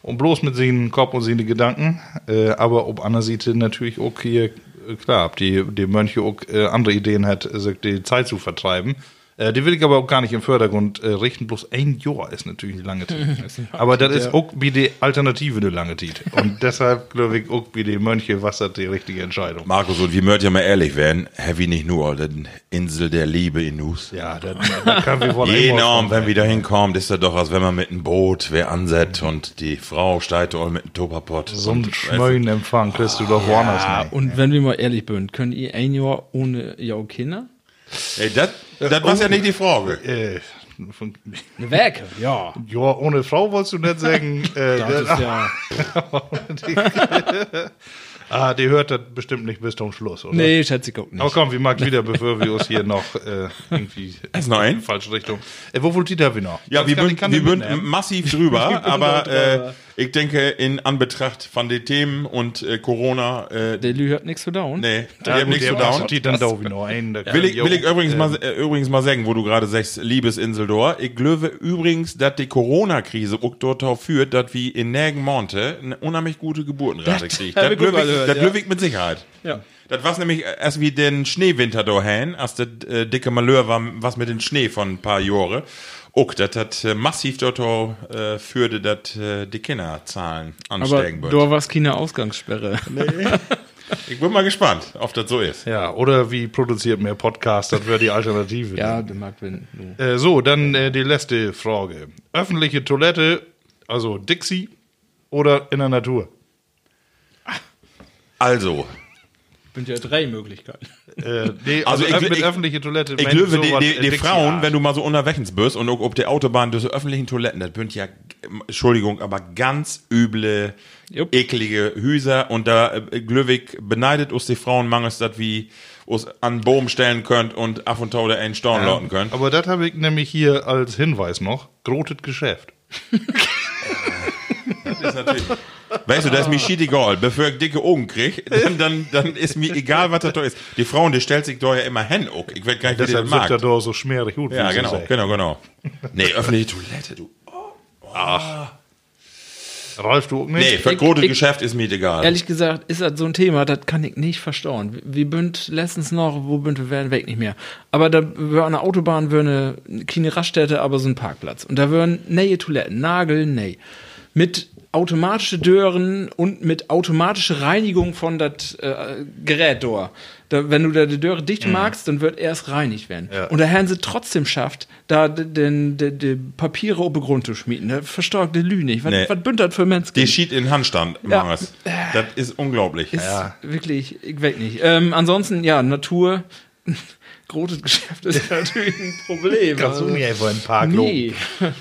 und bloß mit seinen Kopf und seinen Gedanken, äh, aber ob anderer Seite natürlich auch hier, äh, klar, ob die, die Mönche auch andere Ideen hat, sich die Zeit zu vertreiben. Äh, die will ich aber auch gar nicht im Vordergrund äh, richten. Bloß ein Jahr ist natürlich eine lange Zeit. aber das ist auch wie die Alternative eine lange Zeit. Und deshalb glaube ich auch wie die Mönche, was das die richtige Entscheidung.
Markus, und wir möchten ja mal ehrlich werden, heavy nicht nur den Insel der Liebe in Us.
Ja, da, da kann wir wohl von-
wenn wir da hinkommen, ist das doch, als wenn man mit einem Boot wer ansetzt und die Frau steigt all mit einem Topapott.
so einen schmönen Empfang kriegst du doch woanders nicht.
Und wenn wir mal ehrlich sind, könnt ihr ein Jahr ohne ja Kinder?
Ey, das, das war ja nicht die Frage.
Äh, von,
Werke, ja.
ja, ohne Frau wolltest du nicht sagen. Äh,
Das ist ja.
ah, die hört das bestimmt nicht bis zum Schluss, oder?
Nee, schätze ich auch nicht.
Aber komm, wir machen wieder, bevor wir uns hier noch äh, irgendwie
Ist noch
in die falsche Richtung. Äh, wo wollt ihr da wir noch?
Ja, wir
kann
wir sind
mitnehmen?
massiv drüber, aber äh, ich denke, in Anbetracht von den Themen und äh, Corona, äh,
Der Lü hat nichts zu down.
nee, ich
Ja,
hab
gut,
nichts
der
zu down.
Die dann da wie noch ein. da
Will ich, will ich übrigens,
äh,
mal, äh, übrigens mal sagen, wo du gerade sagst, Liebesinsel dort. Ich glaube übrigens, dass die Corona-Krise auch dort führt, dass wir in Nägen Monte eine unheimlich gute Geburtenrate
Das
kriegen. Das glaube
ja.
ich mit Sicherheit.
Ja.
Das war nämlich erst wie den Schneewinter dahin, als der äh, dicke Malheur war, was mit dem Schnee von ein paar Jahren. Auch, das hat äh, massiv dort auch, äh, führte, dass äh, die Kinderzahlen
Aber
ansteigen
da
würden.
war es keine Ausgangssperre.
Ich bin mal gespannt, ob das so ist.
Ja, oder wie produziert mehr Podcast, das wäre die Alternative.
ja, der mag wenn.
Äh, so, dann äh, die letzte Frage. Öffentliche Toilette, also Dixie oder in der Natur?
Also,
Sind ja drei Möglichkeiten.
Äh, nee,
Also
also,
ich-
mit
ich-
öffentliche Toilette.
Ich glaube, die, die, die
Dixie
Frauen, wenn du mal so unterwegs bist und auf der Autobahn durch öffentlichen Toiletten, das sind ja, Entschuldigung, aber ganz üble,
Jupp.
eklige Hüser und da äh, Glöwig beneidet uns die Frauen mangels, dass wir uns an den Boden stellen könnt und af und tau der einen Storn lauten könnt.
Aber das habe ich nämlich hier als Hinweis noch. Grotet Geschäft.
Das ist natürlich. Weißt du, das ist mir shit egal. Bevor ich dicke Augen krieg, dann, dann, dann ist mir egal, was das da ist. Die Frauen, die stellt sich da ja immer hin, auch. Ich weiß gar nicht,
Deshalb
das
wird er da so schmierig gut.
Ja, genau, genau, genau. Nee, öffentliche Toilette, du.
Ralf, du auch nicht?
Nee, für
Ich-
großes
ich-
Geschäft ist mir egal.
Ehrlich gesagt, ist das so ein Thema, das kann ich nicht verstauen. Wir bünd letztens noch, wo bünd wir werden weg nicht mehr. Aber da wäre eine Autobahn, wäre eine, keine Raststätte, aber so ein Parkplatz. Und da wären neue Toiletten, Nagel, nee. Mit automatische Dören und mit automatische Reinigung von das äh, Gerät da. da. Wenn du da die Döre dicht magst, dann wird erst reinigt werden.
Ja.
Und der Herrn sie trotzdem schafft, da die, die, die Papiere auf den Grund zu schmieden. Der verstärkt die Lü nicht. Was,
Nee.
was bünd das für Menschen?
Die schied in Handstand,
Ja.
Manges. Das ist unglaublich.
Ist wirklich, ich weiß nicht. Ähm, ansonsten, ja, Natur, großes Geschäft ist natürlich ein Problem.
Kannst du mir einfach einen Park
nee.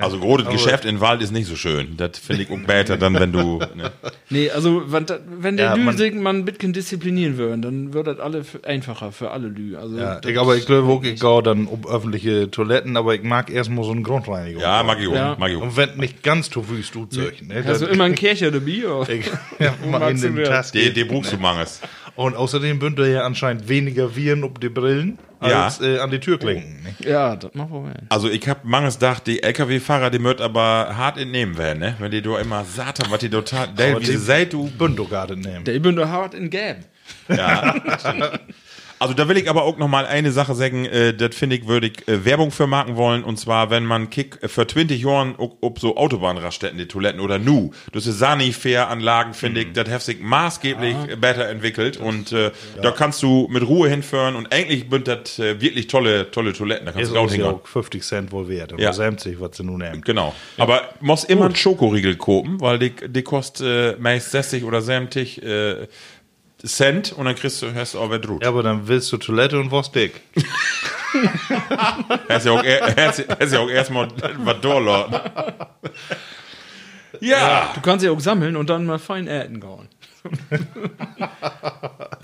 Also großes Geschäft in Wald ist nicht so schön. Das finde ich auch besser, dann wenn du. Ne.
nee, also wenn, wenn der
Ja,
Lü
man-
ein bisschen disziplinieren würden, dann wird das alle einfacher für alle Lü. Also,
Ja,
das-
ich, aber ich glaube auch, ich gehe dann um öffentliche Toiletten, aber ich mag erstmal so eine Grundreinigung.
Ja, mag ich auch.
Ja.
Mag ich auch.
Und wenn nicht ganz zu wüst du Zeuchen. Ne?
Hast du immer einen Kircher dabei?
ja, mal in den.
Die, die brauchst du Manges.
Und außerdem bündelt ja anscheinend weniger Viren auf die Brillen
Ja.
als äh, an die Türklinken. ne?
Ja, das machen wir.
Also ich hab manches gedacht, die LKW-Fahrer, die möcht aber hart entnehmen werden, ne? Wenn die da immer Satan, was die total.
Aber
wie sie seid du.
Bündel gerade nehmen.
Der ich bin doch hart in Gelb.
Ja. Also da will ich aber auch noch mal eine Sache sagen, äh, das finde ich, würde ich äh, Werbung für machen wollen. Und zwar, wenn man kick äh, für 20 Jahren ob, ob so Autobahnraststätten, die Toiletten oder nu, das ist Sanifair-Anlagen, finde ich, das hat sich maßgeblich äh, besser entwickelt. Und äh, da kannst du mit Ruhe hinfahren und eigentlich sind das äh, wirklich tolle, tolle Toiletten. Da kannst
Ist
du
uns ja auch 50 Cent wohl wert.
Ja.
Ja. 70, was sie nun nehmen.
Genau. Aber muss immer einen Schokoriegel kopen, weil die, die kostet äh, meist 60 oder 70 äh, Cent und dann kriegst du, hast du auch was drut.
Ja, aber dann willst du Toilette und was dick.
Hast ja auch, er- hast, hast ja auch erstmal was durchladen. Ja.
Du kannst ja auch sammeln und dann mal fein Äten gauen.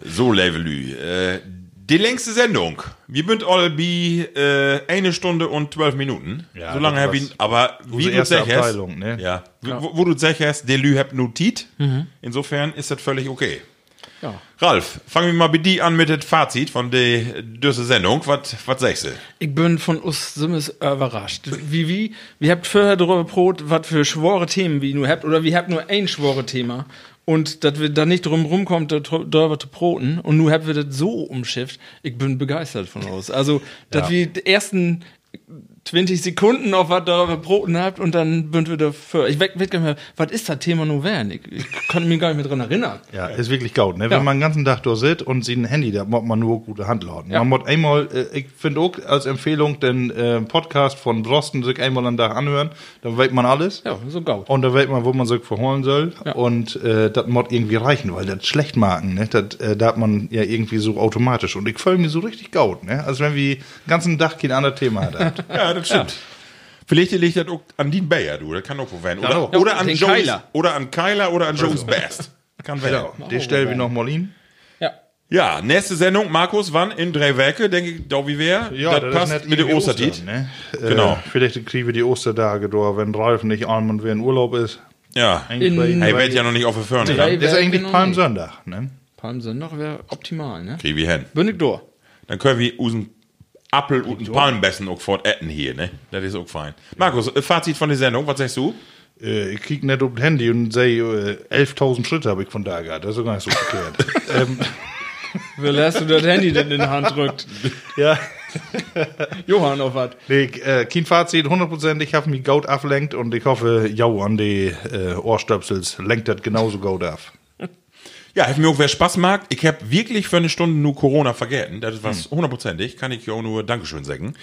So, Levelü. Äh, die längste Sendung. Wir sind all bei äh, eine Stunde und zwölf Minuten.
Ja,
so lange habe ich, aber wie du sagst,
ne?
ja, wo, wo du sagst, der Lü habt notiert. Insofern ist das völlig okay.
Ja.
Ralf, fangen wir mal bei dir an mit dem Fazit von der düsse Sendung. Was was sagst du?
Ich bin von uns Simmes überrascht. Wie, wie, wie habt vorher darüber brot, was für schwore Themen wie nur habt, oder wie habt nur ein schwore Thema. Und dass wir da nicht drum rumkommt, darüber zu broten. Und nun habt wir das so umschifft. Ich bin begeistert von uns. Also, dass wir die ersten 20 Sekunden auf was darüber broten habt und dann bünd wir dafür. Ich weiß gar nicht mehr, was ist das Thema nur werden? Ich, ich konnte mich gar nicht mehr dran erinnern.
Ja, ist wirklich gut, ne?
Ja.
Wenn man den ganzen Tag da sitzt und sieht ein Handy, da muss man nur gute Hand lauten.
Ja.
Man muss einmal, äh, ich finde auch als Empfehlung den äh, Podcast von Brosten sich einmal am Tag anhören, dann weiß man alles.
Ja, so gaut.
Und da weiß man, wo man sich verholen soll.
Ja.
Und äh, das muss irgendwie reichen, weil das schlecht machen, ne? Das äh, da hat man ja irgendwie so automatisch. Und ich fühle mich so richtig gut, ne? Als wenn wir den ganzen Tag kein anderes Thema hat.
Ja, das stimmt. Vielleicht liegt das auch an Dean Bayer, du. Das kann auch wo werden. Oder,
auch.
oder,
Ja,
an
den
Jones,
Keiler.
oder an Keiler oder an Jones Best. Kann werden.
ja, die stellen wir noch mal hin.
Ja.
Ja, nächste Sendung, Markus, wann? In drei Werke, denke ich, da wie wer? das passt mit dem
irgendwie
Ostertiet.
Ostern, ne?
Genau.
Äh, vielleicht kriegen wir die Ostertage da, wenn Ralf nicht arm und wer in Urlaub ist.
Ja.
Eigentlich
In-
Hey, wird ja noch nicht auf der Förne.
Drei
Ne?
Das ist eigentlich Palmsonntag, ne?
Palmsonntag wäre optimal, ne?
Kriegen wir hin.
Bin ich durch.
Dann können wir unseren Apfel und Palmbessen auch fort essen hier, ne? Das ist auch fein. Markus, äh, Fazit von der Sendung, was sagst du?
Äh, ich krieg nicht auf das Handy und sehe, äh, 11.000 Schritte habe ich von da gehabt. Das ist doch gar nicht so verkehrt. ähm,
Wie lässt du das Handy denn in die Hand drückt?
ja,
Johann, auf was?
nee, äh, kein Fazit, 100%. Ich habe mich gut ablenkt und ich hoffe, jau an die äh, Ohrstöpsels lenkt das genauso gut af.
Ja, hat mir auch wer Spaß mag. Ich habe wirklich für eine Stunde nur Corona vergessen. Das ist was hundertprozentig. Kann ich ja auch nur Dankeschön sagen.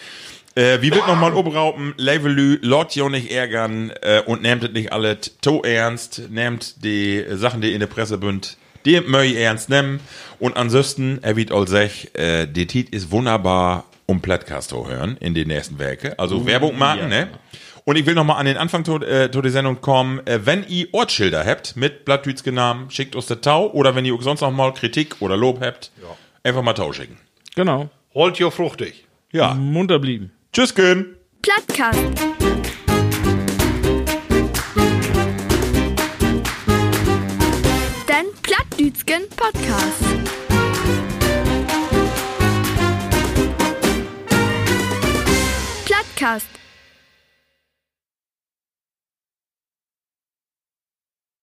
Äh, wie wird nochmal oberraupen, Levelü, Lord jo nicht ärgern äh, und nehmt es nicht alle to ernst, nehmt die Sachen, die in der Presse bünd, die möi ernst nehmen. Und ansonsten, er wird all sech, äh, die Tit ist wunderbar um Podcast zu hören in den nächsten Werke. Also Werbung machen, ne? Und ich will noch mal an den Anfang zu, äh, der Sendung kommen. Äh, wenn ihr Ortsschilder habt mit Blattdütske Namen, schickt uns der Tau. Oder wenn ihr sonst noch mal Kritik oder Lob habt, einfach mal Tau schicken.
Genau.
Holt jo fruchtig.
Ja.
Munter blieben.
Tschüss, Gün.
Plattkast. Den Plattdütschen Podcast. Plattkast.